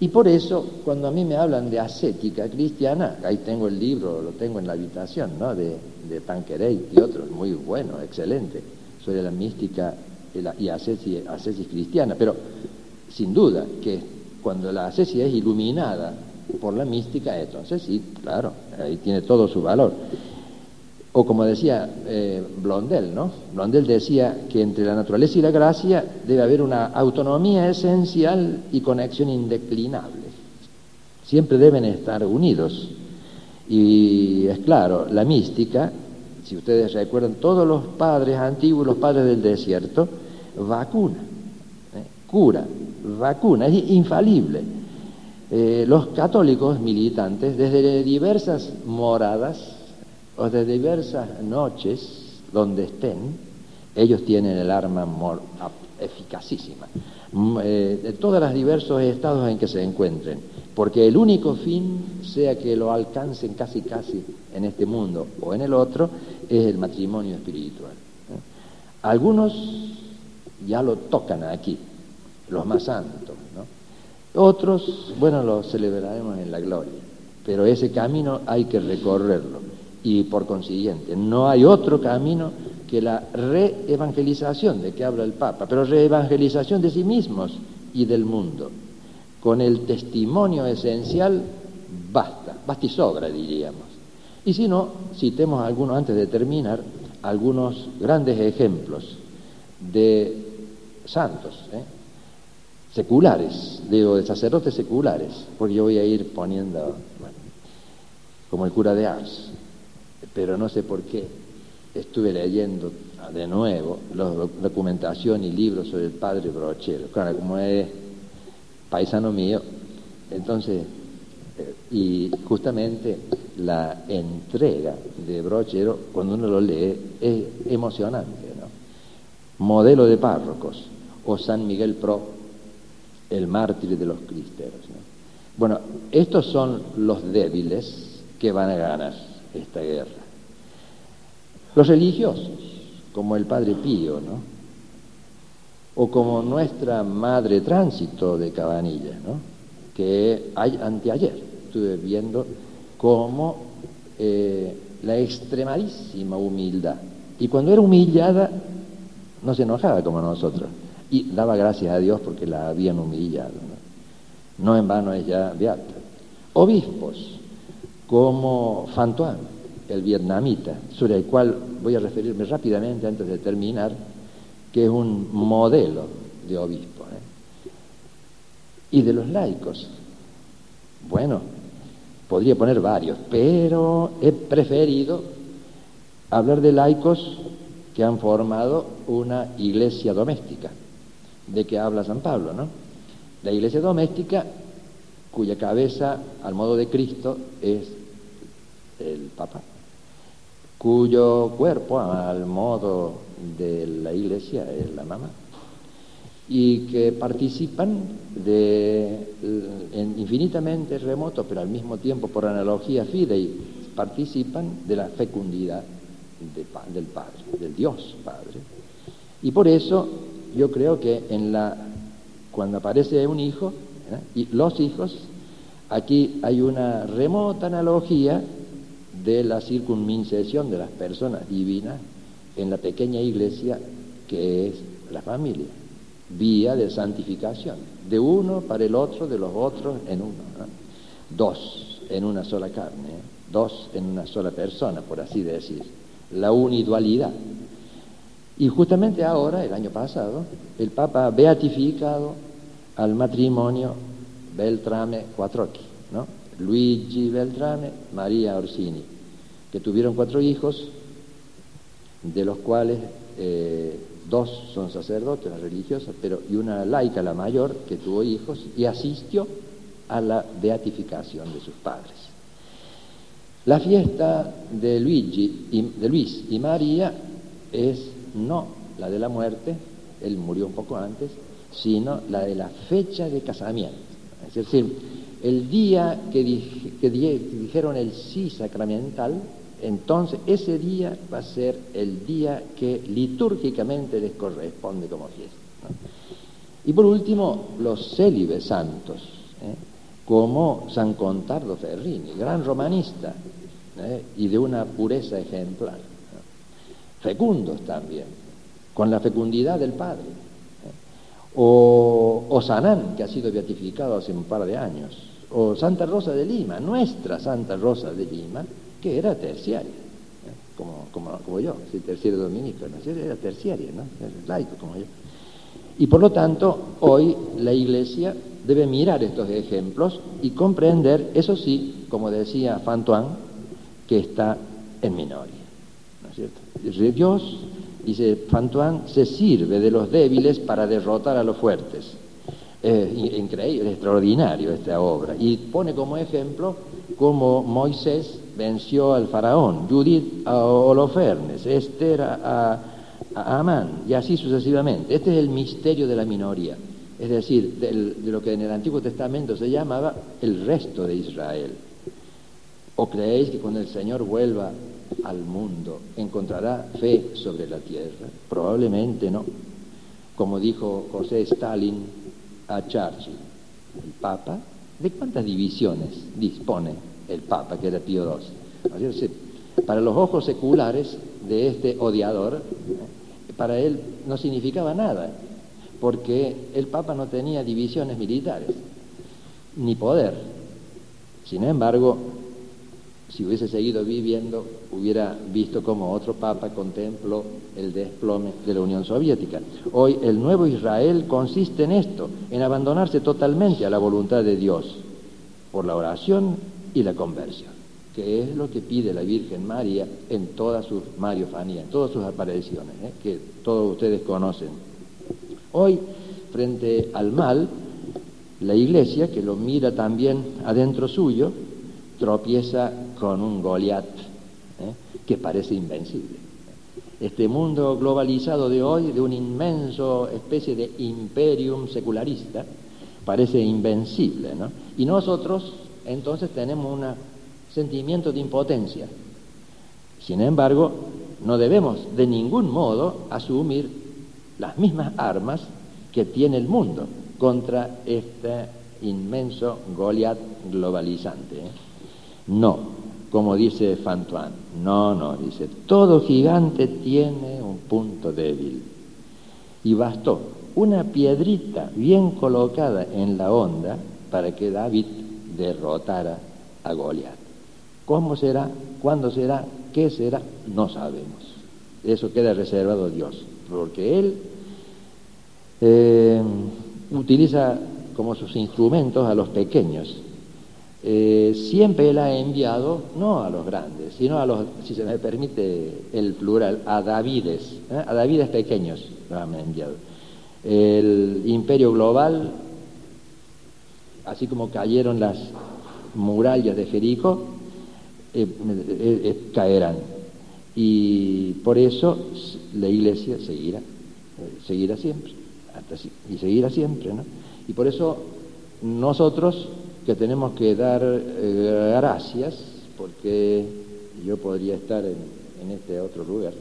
Y por eso, cuando a mí me hablan de ascética cristiana, ahí tengo el libro, lo tengo en la habitación, ¿no? De, de Tanqueray y otros, muy bueno, excelente, sobre la mística y ascesis, ascesis cristiana. Pero, sin duda, que cuando la ascesis es iluminada por la mística, entonces sí, claro, ahí tiene todo su valor. O como decía eh, Blondel, ¿no? Blondel decía que entre la naturaleza y la gracia debe haber una autonomía esencial y conexión indeclinable. Siempre deben estar unidos. Y es claro, la mística, si ustedes recuerdan, todos los padres antiguos, los padres del desierto, vacuna, ¿eh? cura, vacuna, es infalible. Eh, los católicos militantes, desde diversas moradas, o de diversas noches donde estén, ellos tienen el arma eficacísima, mm, eh, de todos los diversos estados en que se encuentren, porque el único fin, sea que lo alcancen casi casi en este mundo o en el otro, es el matrimonio espiritual. ¿eh? Algunos ya lo tocan aquí, los más santos, Otros, bueno, lo celebraremos en la gloria, pero ese camino hay que recorrerlo y por consiguiente no hay otro camino que la reevangelización de que habla el Papa, pero reevangelización de sí mismos y del mundo. Con el testimonio esencial basta, basta y sobra diríamos. Y si no, citemos algunos antes de terminar, algunos grandes ejemplos de santos, ¿eh? seculares, digo, de sacerdotes seculares, porque yo voy a ir poniendo, bueno, como el cura de Ars, pero no sé por qué estuve leyendo de nuevo la documentación y libros sobre el padre Brochero. Claro, como es paisano mío, entonces, eh, y justamente la entrega de Brochero, cuando uno lo lee, es emocionante, ¿no? Modelo de párrocos, o San Miguel Pro, el mártir de los cristeros. Bueno, estos son los débiles que van a ganar esta guerra. Los religiosos, como el Padre Pío, ¿no? O como nuestra Madre Tránsito de Cabanilla, ¿no? Que hay, anteayer estuve viendo cómo eh, la extremadísima humildad. Y cuando era humillada, no se enojaba como nosotros. Y daba gracias a Dios porque la habían humillado. No, en vano es ya beata. Obispos, como Fantuán, el vietnamita, sobre el cual voy a referirme rápidamente antes de terminar, que es un modelo de obispo. ¿eh? Y de los laicos, bueno, podría poner varios, pero he preferido hablar de laicos que han formado una iglesia doméstica, de que habla San Pablo, ¿no? La iglesia doméstica cuya cabeza, al modo de Cristo, es el Papa, cuyo cuerpo, al modo de la Iglesia, es la mamá, y que participan de, en infinitamente remoto, pero al mismo tiempo, por analogía fidei, participan de la fecundidad del Padre, del Dios Padre. Y por eso yo creo que en la, cuando aparece un hijo, ¿eh? y los hijos, aquí hay una remota analogía de la circunmincesión de las personas divinas en la pequeña iglesia que es la familia, vía de santificación, de uno para el otro, de los otros en uno, dos en una sola carne, ¿eh? dos en una sola persona, por así decir, la unidualidad. Y justamente ahora, el año pasado, el Papa ha beatificado al matrimonio Beltrame Quattrocchi. Luigi Beltrame, María Orsini, que tuvieron cuatro hijos, de los cuales eh, dos son sacerdotes, religiosas, pero y una laica, la mayor, que tuvo hijos y asistió a la beatificación de sus padres. La fiesta de, Luigi y, de Luis y María es no la de la muerte, él murió un poco antes, sino la de la fecha de casamiento. Es decir, el día que, dijeron el sí sacramental, entonces ese día va a ser el día que litúrgicamente les corresponde como fiesta. Y por último, los célibes santos, ¿eh? como San Contardo Ferrini, gran romanista ¿eh? y de una pureza ejemplar fecundos también, con la fecundidad del Padre. ¿eh? O, Sanán, que ha sido beatificado hace un par de años, o Santa Rosa de Lima, nuestra Santa Rosa de Lima, que era terciaria, ¿eh? como, como, yo, soy terciario dominico, ¿no? era terciaria, ¿no? laico como yo. Y por lo tanto, hoy la Iglesia debe mirar estos ejemplos y comprender, eso sí, como decía Fantuan, que está en minoría. ¿No es cierto? Dios, dice Fantuan, se sirve de los débiles para derrotar a los fuertes. Es increíble, extraordinario esta obra. Y pone como ejemplo cómo Moisés venció al faraón, Judith a Holofernes, Esther a, Amán, y así sucesivamente. Este es el misterio de la minoría, es decir, de lo que en el Antiguo Testamento se llamaba el resto de Israel. ¿O creéis que cuando el Señor vuelva al mundo encontrará fe sobre la tierra? Probablemente no. Como dijo José Stalin a Churchill, el Papa, ¿de cuántas divisiones dispone el Papa, que era Pío XII? Para los ojos seculares de este odiador, ¿eh? para él no significaba nada, porque el Papa no tenía divisiones militares, ni poder. Sin embargo, si hubiese seguido viviendo, hubiera visto como otro papa contempló el desplome de la Unión Soviética. Hoy el nuevo Israel consiste en esto, en abandonarse totalmente a la voluntad de Dios por la oración y la conversión, que es lo que pide la Virgen María en todas sus mariofanías, en todas sus apariciones, ¿eh? que todos ustedes conocen. Hoy, frente al mal, la Iglesia, que lo mira también adentro suyo, tropieza con un Goliat ¿eh? que parece invencible. Este mundo globalizado de hoy, de una inmenso especie de imperium secularista, parece invencible. ¿no? Y nosotros entonces tenemos un sentimiento de impotencia. Sin embargo, no debemos de ningún modo asumir las mismas armas que tiene el mundo contra este inmenso Goliat globalizante. ¿eh? No, como dice Fantuan. No, no, dice, todo gigante tiene un punto débil. Y bastó una piedrita bien colocada en la onda para que David derrotara a Goliat. ¿Cómo será? ¿Cuándo será? ¿Qué será? No sabemos. Eso queda reservado a Dios, porque Él eh, utiliza como sus instrumentos a los pequeños eh, siempre él ha enviado no a los grandes, sino a los, si se me permite el plural, a Davides, ¿eh? a Davides pequeños lo han enviado. El imperio global así como cayeron las murallas de Jericó, eh, eh, eh, caerán. Y por eso la iglesia seguirá, seguirá siempre, hasta, y seguirá siempre, ¿no? Y por eso nosotros que tenemos que dar gracias, porque yo podría estar en este otro lugar,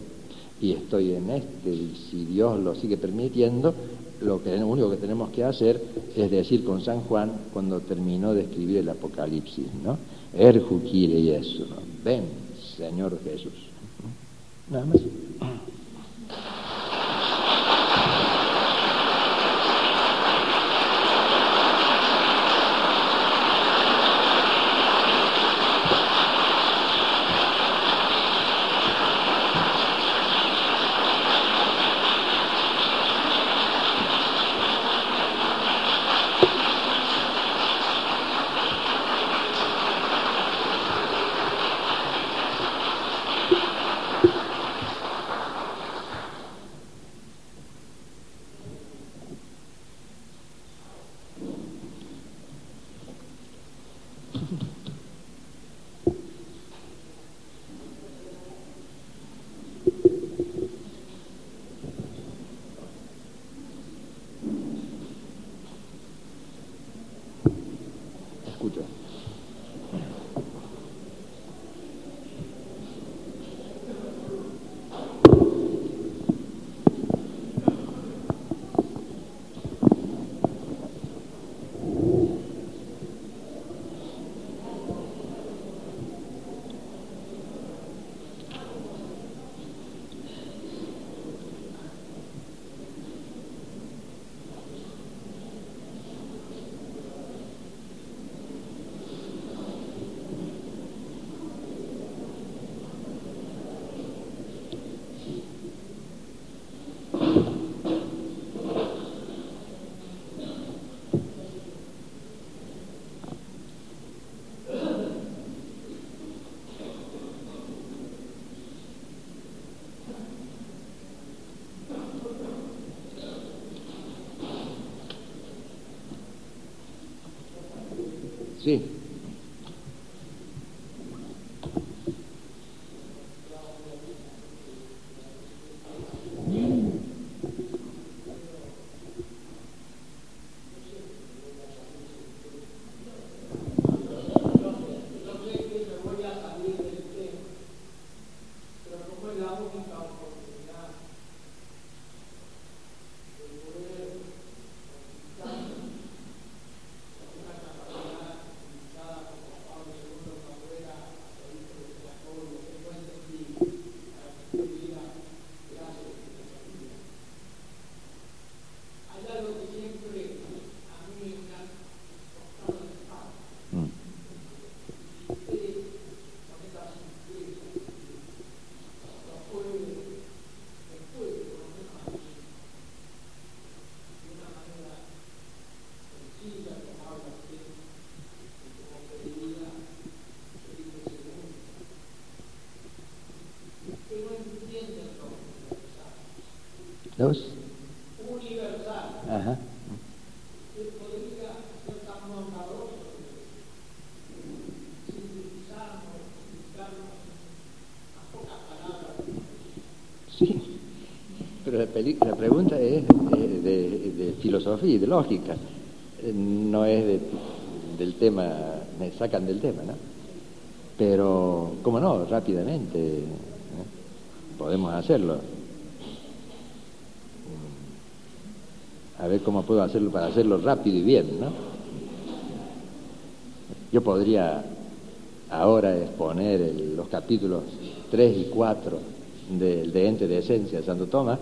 y estoy en este, y si Dios lo sigue permitiendo, lo, que, lo único que tenemos que hacer es decir con San Juan cuando terminó de escribir el Apocalipsis, ¿no? Erju quiere eso. Ven, Señor Jesús. Nada más. Sí. Universal. Ajá. Sí, pero la, la pregunta es de, filosofía y de lógica, no es del tema, me sacan del tema, ¿no? Pero, ¿cómo no? Rápidamente ¿eh? podemos hacerlo. a ver cómo puedo hacerlo para hacerlo rápido y bien, ¿no? Yo podría ahora exponer los capítulos 3 y 4 de, de Ente de Esencia de Santo Tomás,